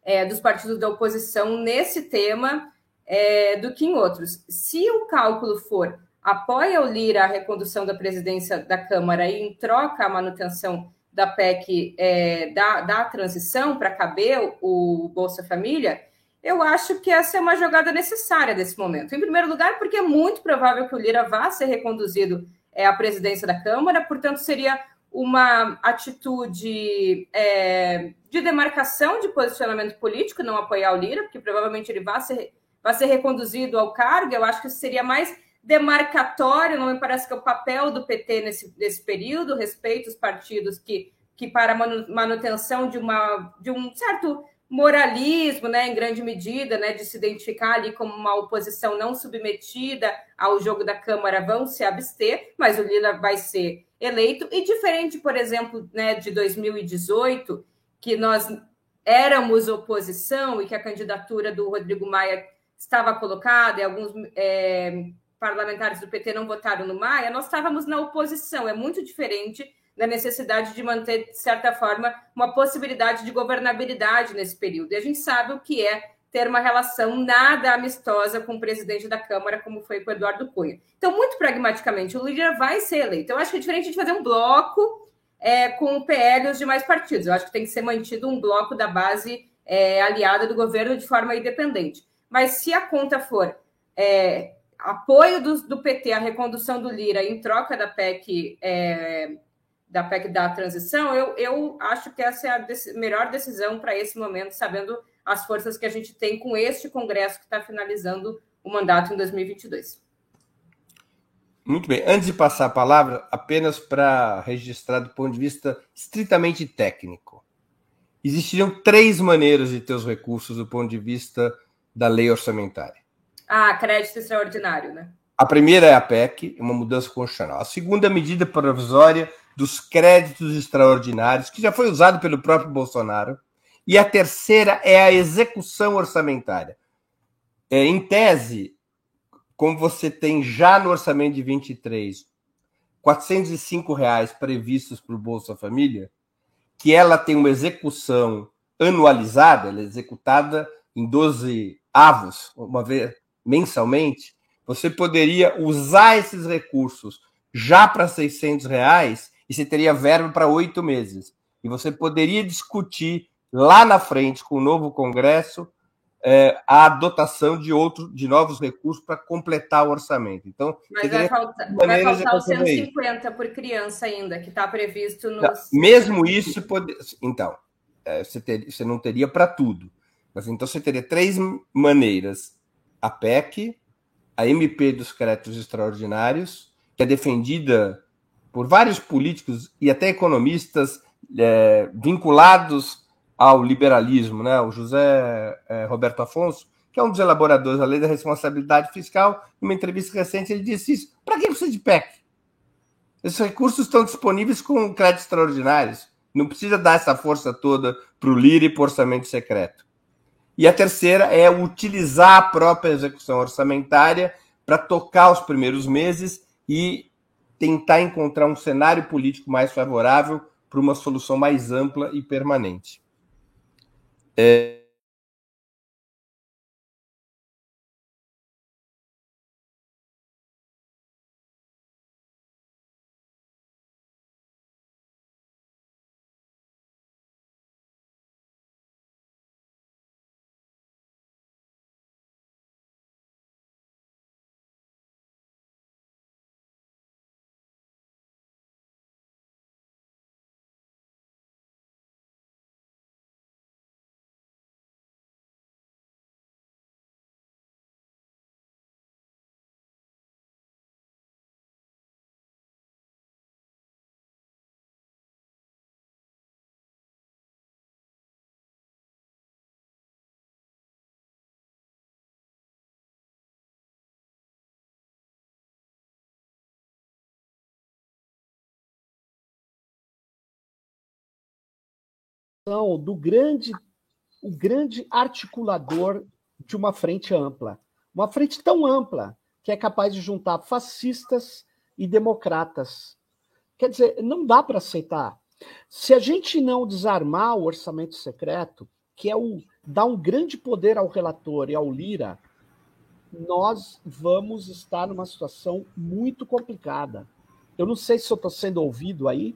é, dos partidos da oposição nesse tema é, do que em outros. Se o cálculo for apoia o Lira a recondução da presidência da Câmara e em troca a manutenção da PEC é, da, da transição para caber o, Bolsa Família, eu acho que essa é uma jogada necessária nesse momento. Em primeiro lugar, porque é muito provável que o Lira vá ser reconduzido é, à presidência da Câmara, portanto, seria uma atitude é, de demarcação de posicionamento político, não apoiar o Lira, porque provavelmente ele vai ser, vai ser reconduzido ao cargo. Eu acho que seria mais demarcatório, não me parece que é o papel do PT nesse, nesse período, respeito os partidos que, que para manutenção de, uma, de um certo moralismo, né, em grande medida, né, de se identificar ali como uma oposição não submetida ao jogo da Câmara, vão se abster, mas o Lira vai ser eleito. E diferente, por exemplo, né, de 2018, que nós éramos oposição e que a candidatura do Rodrigo Maia estava colocada e alguns é, parlamentares do PT não votaram no Maia, nós estávamos na oposição. É muito diferente da necessidade de manter, de certa forma, uma possibilidade de governabilidade nesse período. E a gente sabe o que é ter uma relação nada amistosa com o presidente da Câmara, como foi com o Eduardo Cunha. Então, muito pragmaticamente, o líder vai ser eleito. Eu acho que é diferente de fazer um bloco é, com o PL e os demais partidos. Eu acho que tem que ser mantido um bloco da base é, aliada do governo de forma independente. Mas se a conta for é, apoio do, do, PT à recondução do Lira em troca da PEC é, da PEC da transição, eu, eu acho que essa é a dec melhor decisão para esse momento, sabendo as forças que a gente tem com este Congresso que está finalizando o mandato em 2022.
Muito bem. Antes de passar a palavra, apenas para registrar do ponto de vista estritamente técnico. Existiriam três maneiras de ter os recursos do ponto de vista da lei orçamentária.
Ah, crédito extraordinário, né?
A primeira é a PEC, uma mudança constitucional. A segunda, medida provisória dos créditos extraordinários, que já foi usado pelo próprio Bolsonaro. E a terceira é a execução orçamentária. É, em tese, como você tem já no orçamento de 23 405 reais previstos para o Bolsa Família, que ela tem uma execução anualizada, ela é executada em 12 avos, uma vez mensalmente, você poderia usar esses recursos já para 600 reais e você teria verba para oito meses. E você poderia discutir lá na frente com o novo Congresso é, a dotação de outros, de novos recursos para completar o orçamento. Então,
mas vai, falta, vai faltar os 150 por criança ainda, que está previsto no.
Mesmo isso, pode... então, é, você, ter, você não teria para tudo. Mas então você teria três maneiras: a PEC, a MP dos créditos extraordinários, que é defendida por vários políticos e até economistas é, vinculados ao liberalismo, né? O José é, Roberto Afonso, que é um dos elaboradores da lei da responsabilidade fiscal, em uma entrevista recente ele disse isso: para que precisa de PEC? Esses recursos estão disponíveis com créditos extraordinários. Não precisa dar essa força toda para o LIRA e para o orçamento secreto. E a terceira é utilizar a própria execução orçamentária para tocar os primeiros meses e tentar encontrar um cenário político mais favorável para uma solução mais ampla e permanente. É...
do grande, o grande articulador de uma frente ampla. Uma frente tão ampla que é capaz de juntar fascistas e democratas. Quer dizer, não dá para aceitar. Se a gente não desarmar o orçamento secreto, que é o dá um grande poder ao relator e ao Lira, nós vamos estar numa situação muito complicada. Eu não sei se eu estou sendo ouvido aí,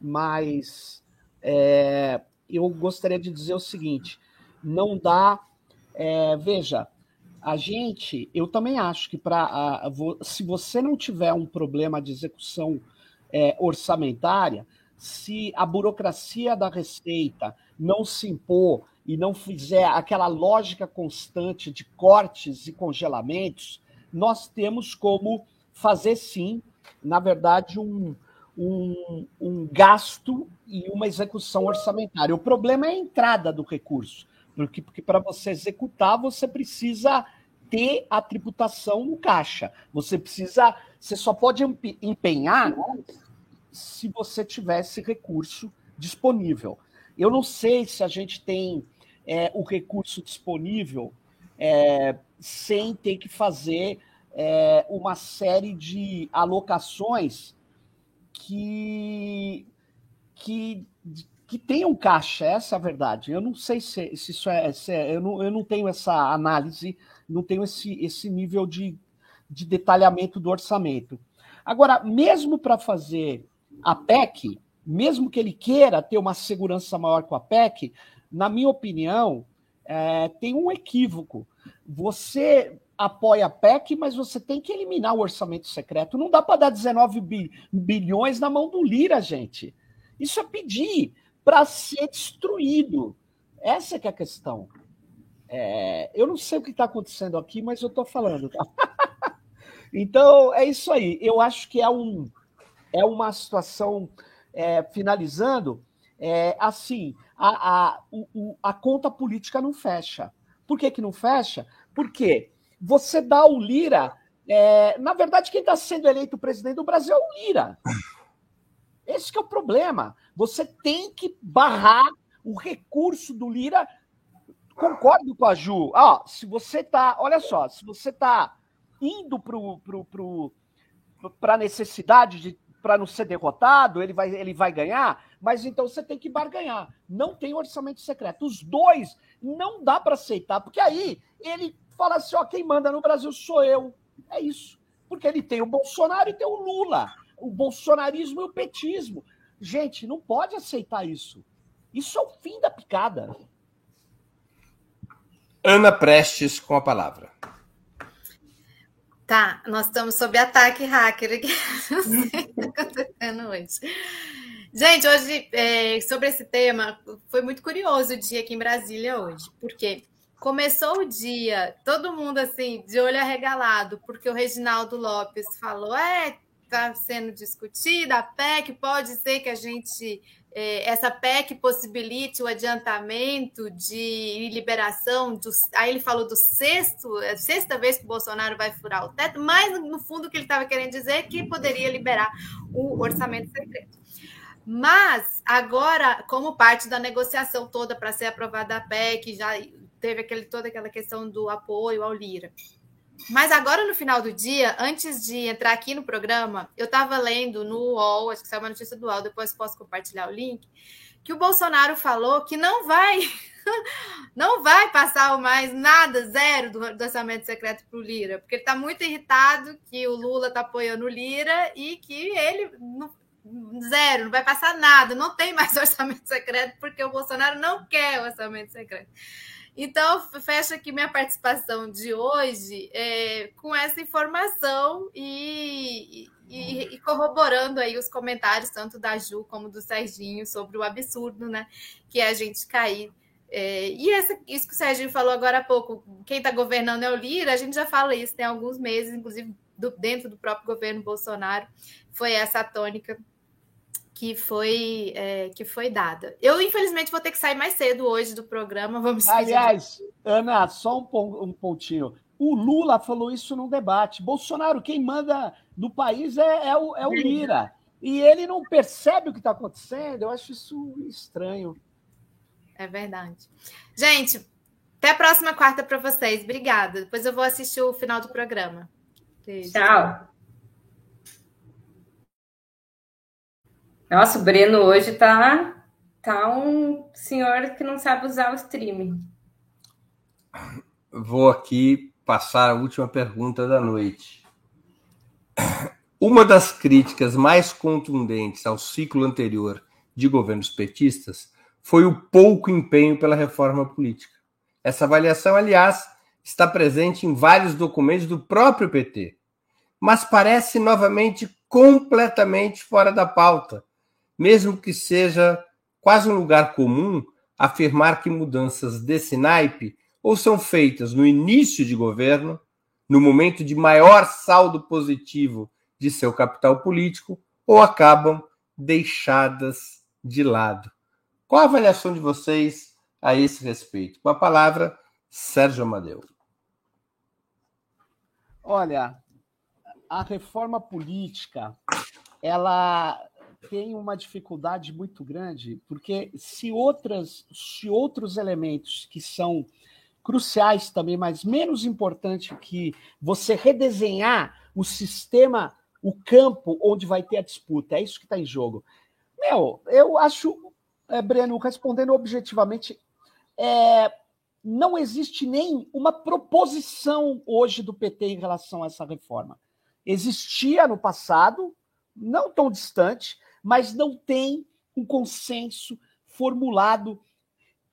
mas é, eu gostaria de dizer o seguinte: não dá. É, veja, a gente, eu também acho que para se você não tiver um problema de execução é, orçamentária, se a burocracia da Receita não se impor e não fizer aquela lógica constante de cortes e congelamentos, nós temos como fazer sim, na verdade, um, um, um gasto e uma execução orçamentária. O problema é a entrada do recurso, porque, para você executar, você precisa ter a tributação no caixa. Você precisa, você só pode empenhar se você tivesse recurso disponível. Eu não sei se a gente tem é, o recurso disponível é, sem ter que fazer é, uma série de alocações que que que tenham caixa, essa é a verdade. Eu não sei se, se isso é, se é, eu, não, eu não tenho essa análise, não tenho esse, esse nível de, de detalhamento do orçamento. Agora, mesmo para fazer a PEC, mesmo que ele queira ter uma segurança maior com a PEC, na minha opinião, é, tem um equívoco. Você apoia a PEC, mas você tem que eliminar o orçamento secreto. Não dá para dar 19 bilhões na mão do Lira, gente. Isso é pedir para ser destruído. Essa é que é a questão. É, eu não sei o que está acontecendo aqui, mas eu estou falando. Tá? então, é isso aí. Eu acho que é, um, é uma situação, é, finalizando, é, assim, a, a, o, a conta política não fecha. Por que, que não fecha? Porque você dá o Lira. É, na verdade, quem está sendo eleito presidente do Brasil é o Lira. Esse é o problema. Você tem que barrar o recurso do Lira. Concordo com a Ju. Ah, se você tá, olha só, se você tá indo para a necessidade de para não ser derrotado, ele vai, ele vai ganhar, mas então você tem que barganhar. Não tem orçamento secreto. Os dois não dá para aceitar, porque aí ele fala assim: ó, quem manda no Brasil sou eu. É isso. Porque ele tem o Bolsonaro e tem o Lula, o bolsonarismo e o petismo. Gente, não pode aceitar isso. Isso é o fim da picada.
Ana Prestes com a palavra.
Tá, nós estamos sob ataque hacker aqui. Não sei o que está acontecendo hoje. Gente, hoje, é, sobre esse tema, foi muito curioso o dia aqui em Brasília hoje, porque começou o dia, todo mundo assim, de olho arregalado, porque o Reginaldo Lopes falou: é, está sendo discutida a PEC, pode ser que a gente é, essa PEC possibilite o adiantamento de liberação, do, aí ele falou do sexto, é sexta vez que o Bolsonaro vai furar o teto, mas no fundo o que ele estava querendo dizer é que poderia liberar o orçamento secreto. Mas agora, como parte da negociação toda para ser aprovada a PEC, já teve aquele, toda aquela questão do apoio ao Lira. Mas agora, no final do dia, antes de entrar aqui no programa, eu estava lendo no UOL, acho que saiu uma notícia do UOL, depois posso compartilhar o link, que o Bolsonaro falou que não vai não vai passar mais nada, zero do, do orçamento secreto para o Lira, porque ele está muito irritado que o Lula está apoiando o Lira e que ele não, zero, não vai passar nada, não tem mais orçamento secreto, porque o Bolsonaro não quer orçamento secreto. Então, fecho aqui minha participação de hoje é, com essa informação e, e, e, corroborando aí os comentários, tanto da Ju como do Serginho, sobre o absurdo, né? Que é a gente cair. É, e essa, isso que o Serginho falou agora há pouco, quem está governando é o Lira, a gente já fala isso tem alguns meses, inclusive do, dentro do próprio governo Bolsonaro, foi essa a tônica que foi é, que foi dada. Eu, infelizmente, vou ter que sair mais cedo hoje do programa. Vamos
Aliás, Ana, só um, um pontinho. O Lula falou isso num debate. Bolsonaro, quem manda no país é, é, o, é o Lira. E ele não percebe o que está acontecendo. Eu acho isso estranho.
É verdade. Gente, até a próxima quarta para vocês. Obrigada. Depois eu vou assistir o final do programa.
Beijo. Tchau. Nossa, o Breno hoje tá, tá um senhor que não sabe usar o streaming.
Vou aqui passar a última pergunta da noite. Uma das críticas mais contundentes ao ciclo anterior de governos petistas foi o pouco empenho pela reforma política. Essa avaliação, aliás, está presente em vários documentos do próprio PT, mas parece novamente completamente fora da pauta mesmo que seja quase um lugar comum afirmar que mudanças desse naipe ou são feitas no início de governo, no momento de maior saldo positivo de seu capital político, ou acabam deixadas de lado. Qual a avaliação de vocês a esse respeito? Com a palavra, Sérgio Amadeu.
Olha, a reforma política, ela tem uma dificuldade muito grande, porque se outras, se outros elementos que são cruciais também, mas menos importante que você redesenhar o sistema, o campo onde vai ter a disputa, é isso que está em jogo. Meu, eu acho, é, Breno, respondendo objetivamente, é, não existe nem uma proposição hoje do PT em relação a essa reforma. Existia no passado, não tão distante, mas não tem um consenso formulado,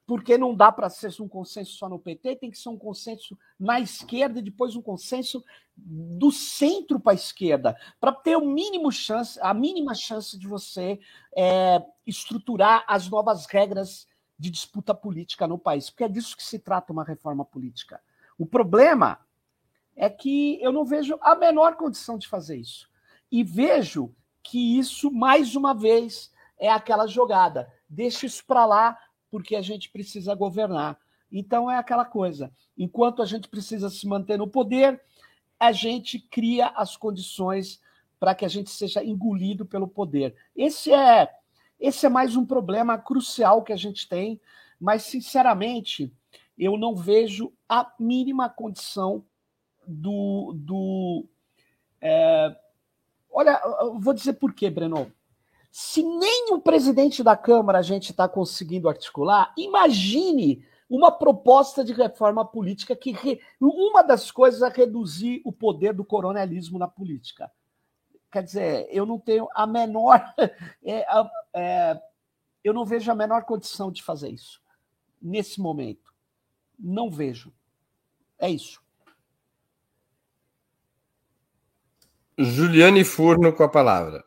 porque não dá para ser um consenso só no PT, tem que ser um consenso na esquerda e depois um consenso do centro para a esquerda, para ter o mínimo chance, a mínima chance de você é, estruturar as novas regras de disputa política no país, porque é disso que se trata uma reforma política. O problema é que eu não vejo a menor condição de fazer isso. E vejo que isso, mais uma vez, é aquela jogada. Deixa isso para lá, porque a gente precisa governar. Então é aquela coisa. Enquanto a gente precisa se manter no poder, a gente cria as condições para que a gente seja engolido pelo poder. Esse é esse é mais um problema crucial que a gente tem, mas sinceramente, eu não vejo a mínima condição do. do é... Olha, vou dizer por quê, Breno. Se nem o presidente da Câmara a gente está conseguindo articular, imagine uma proposta de reforma política que re... uma das coisas é reduzir o poder do coronelismo na política. Quer dizer, eu não tenho a menor. É, é, eu não vejo a menor condição de fazer isso nesse momento. Não vejo. É isso.
Juliane Furno com a palavra.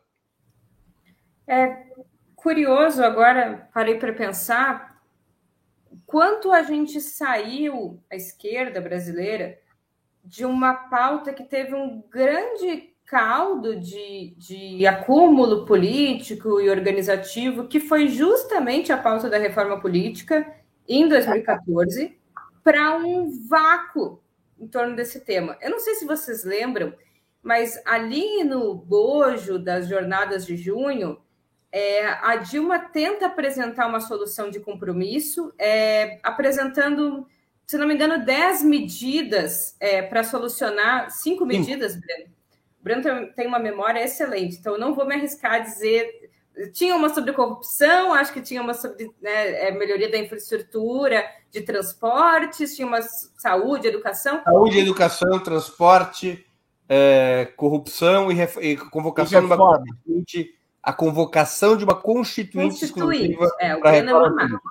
É curioso agora, parei para pensar quanto a gente saiu, a esquerda brasileira, de uma pauta que teve um grande caldo de, de acúmulo político e organizativo, que foi justamente a pauta da reforma política em 2014, para um vácuo em torno desse tema. Eu não sei se vocês lembram, mas ali no bojo das jornadas de junho, é, a Dilma tenta apresentar uma solução de compromisso, é, apresentando, se não me engano, 10 medidas é, para solucionar, cinco medidas, Breno. O Breno tem uma memória excelente, então eu não vou me arriscar a dizer. Tinha uma sobre corrupção, acho que tinha uma sobre né, é, melhoria da infraestrutura, de transportes, tinha uma saúde, educação.
Saúde, educação, transporte, é, corrupção e, e convocação e de uma constituinte, a convocação de uma constituinte, constituinte exclusiva
é, para reforma.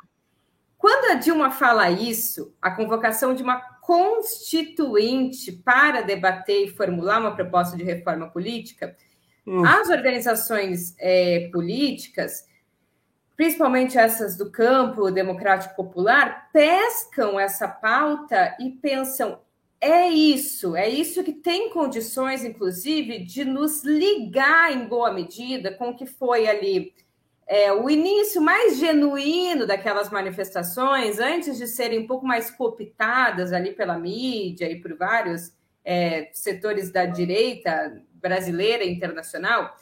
Quando a Dilma fala isso, a convocação de uma constituinte para debater e formular uma proposta de reforma política, hum. as organizações é, políticas, principalmente essas do campo democrático popular, pescam essa pauta e pensam: é isso, é isso que tem condições, inclusive, de nos ligar em boa medida com o que foi ali é, o início mais genuíno daquelas manifestações, antes de serem um pouco mais cooptadas ali pela mídia e por vários é, setores da direita brasileira e internacional,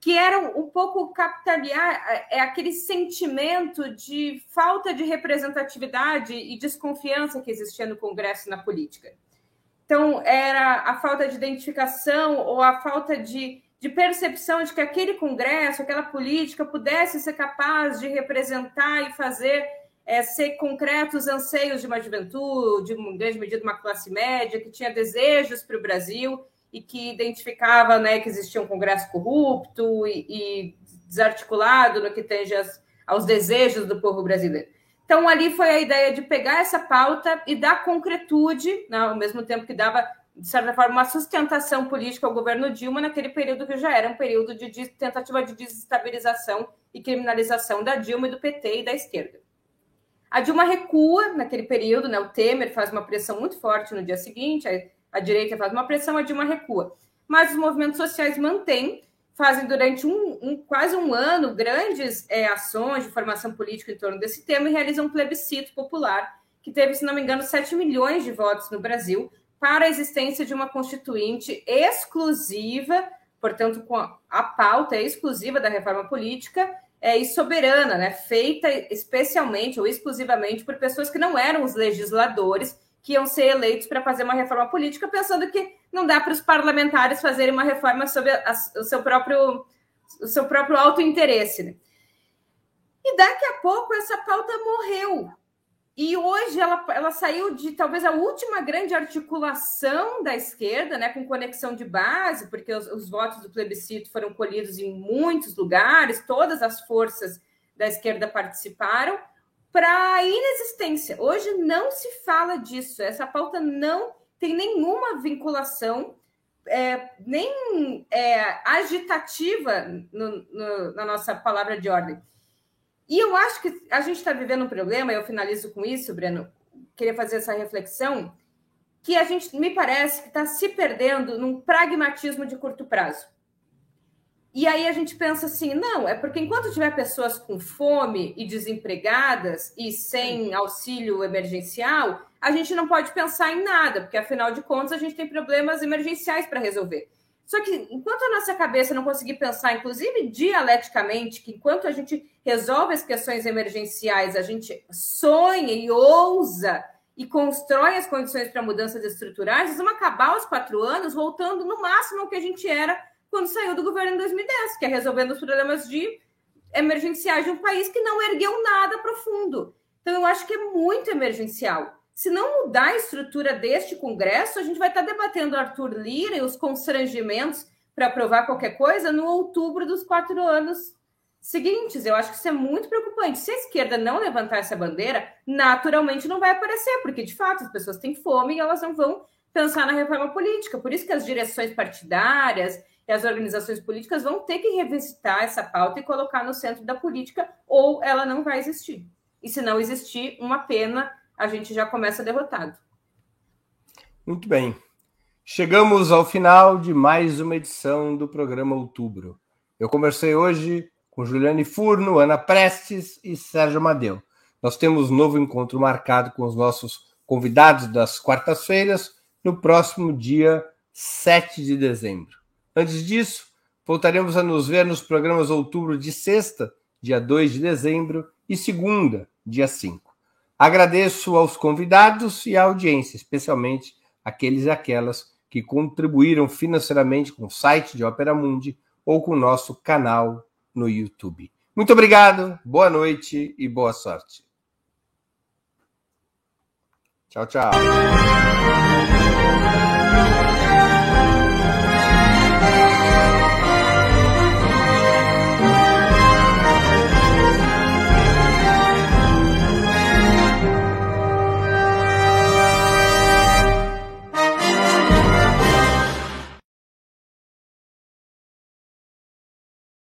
que eram um pouco capitaliar é, é aquele sentimento de falta de representatividade e desconfiança que existia no Congresso na política. Então, era a falta de identificação ou a falta de de percepção de que aquele Congresso, aquela política pudesse ser capaz de representar e fazer é, ser concretos anseios de uma juventude, em grande medida uma classe média, que tinha desejos para o Brasil e que identificava né, que existia um Congresso corrupto e, e desarticulado no que tange aos desejos do povo brasileiro. Então, ali foi a ideia de pegar essa pauta e dar concretude, né, ao mesmo tempo que dava de certa forma, uma sustentação política ao governo Dilma naquele período que já era um período de tentativa de desestabilização e criminalização da Dilma e do PT e da esquerda. A Dilma recua naquele período, né? o Temer faz uma pressão muito forte no dia seguinte, a, a direita faz uma pressão, a Dilma recua. Mas os movimentos sociais mantêm, fazem durante um, um quase um ano grandes é, ações de formação política em torno desse tema e realizam um plebiscito popular que teve, se não me engano, 7 milhões de votos no Brasil, para a existência de uma constituinte exclusiva, portanto, com a pauta exclusiva da reforma política é, e soberana, né, feita especialmente ou exclusivamente por pessoas que não eram os legisladores que iam ser eleitos para fazer uma reforma política, pensando que não dá para os parlamentares fazerem uma reforma sobre a, a, o seu próprio o seu próprio autointeresse. Né? E daqui a pouco essa pauta morreu. E hoje ela, ela saiu de talvez a última grande articulação da esquerda, né, com conexão de base, porque os, os votos do plebiscito foram colhidos em muitos lugares, todas as forças da esquerda participaram, para a inexistência. Hoje não se fala disso, essa pauta não tem nenhuma vinculação, é, nem é, agitativa no, no, na nossa palavra de ordem. E eu acho que a gente está vivendo um problema, eu finalizo com isso, Breno, queria fazer essa reflexão, que a gente, me parece, que está se perdendo num pragmatismo de curto prazo. E aí a gente pensa assim, não, é porque enquanto tiver pessoas com fome e desempregadas e sem auxílio emergencial, a gente não pode pensar em nada, porque afinal de contas a gente tem problemas emergenciais para resolver. Só que enquanto a nossa cabeça não conseguir pensar, inclusive dialeticamente, que enquanto a gente resolve as questões emergenciais, a gente sonha e ousa e constrói as condições para mudanças estruturais, vamos acabar os quatro anos voltando no máximo ao que a gente era quando saiu do governo em 2010, que é resolvendo os problemas de emergenciais de um país que não ergueu nada profundo. Então, eu acho que é muito emergencial. Se não mudar a estrutura deste Congresso, a gente vai estar debatendo Arthur Lira e os constrangimentos para aprovar qualquer coisa no outubro dos quatro anos seguintes. Eu acho que isso é muito preocupante. Se a esquerda não levantar essa bandeira, naturalmente não vai aparecer, porque de fato as pessoas têm fome e elas não vão pensar na reforma política. Por isso que as direções partidárias e as organizações políticas vão ter que revisitar essa pauta e colocar no centro da política, ou ela não vai existir. E se não existir, uma pena, a gente já começa derrotado.
Muito bem. Chegamos ao final de mais uma edição do programa Outubro. Eu conversei hoje com Juliane Furno, Ana Prestes e Sérgio Amadeu. Nós temos novo encontro marcado com os nossos convidados das quartas-feiras no próximo dia 7 de dezembro. Antes disso, voltaremos a nos ver nos programas outubro de sexta, dia 2 de dezembro, e segunda, dia 5. Agradeço aos convidados e à audiência, especialmente aqueles e aquelas que contribuíram financeiramente com o site de Opera Mundi ou com o nosso canal no YouTube. Muito obrigado, boa noite e boa sorte. Tchau, tchau.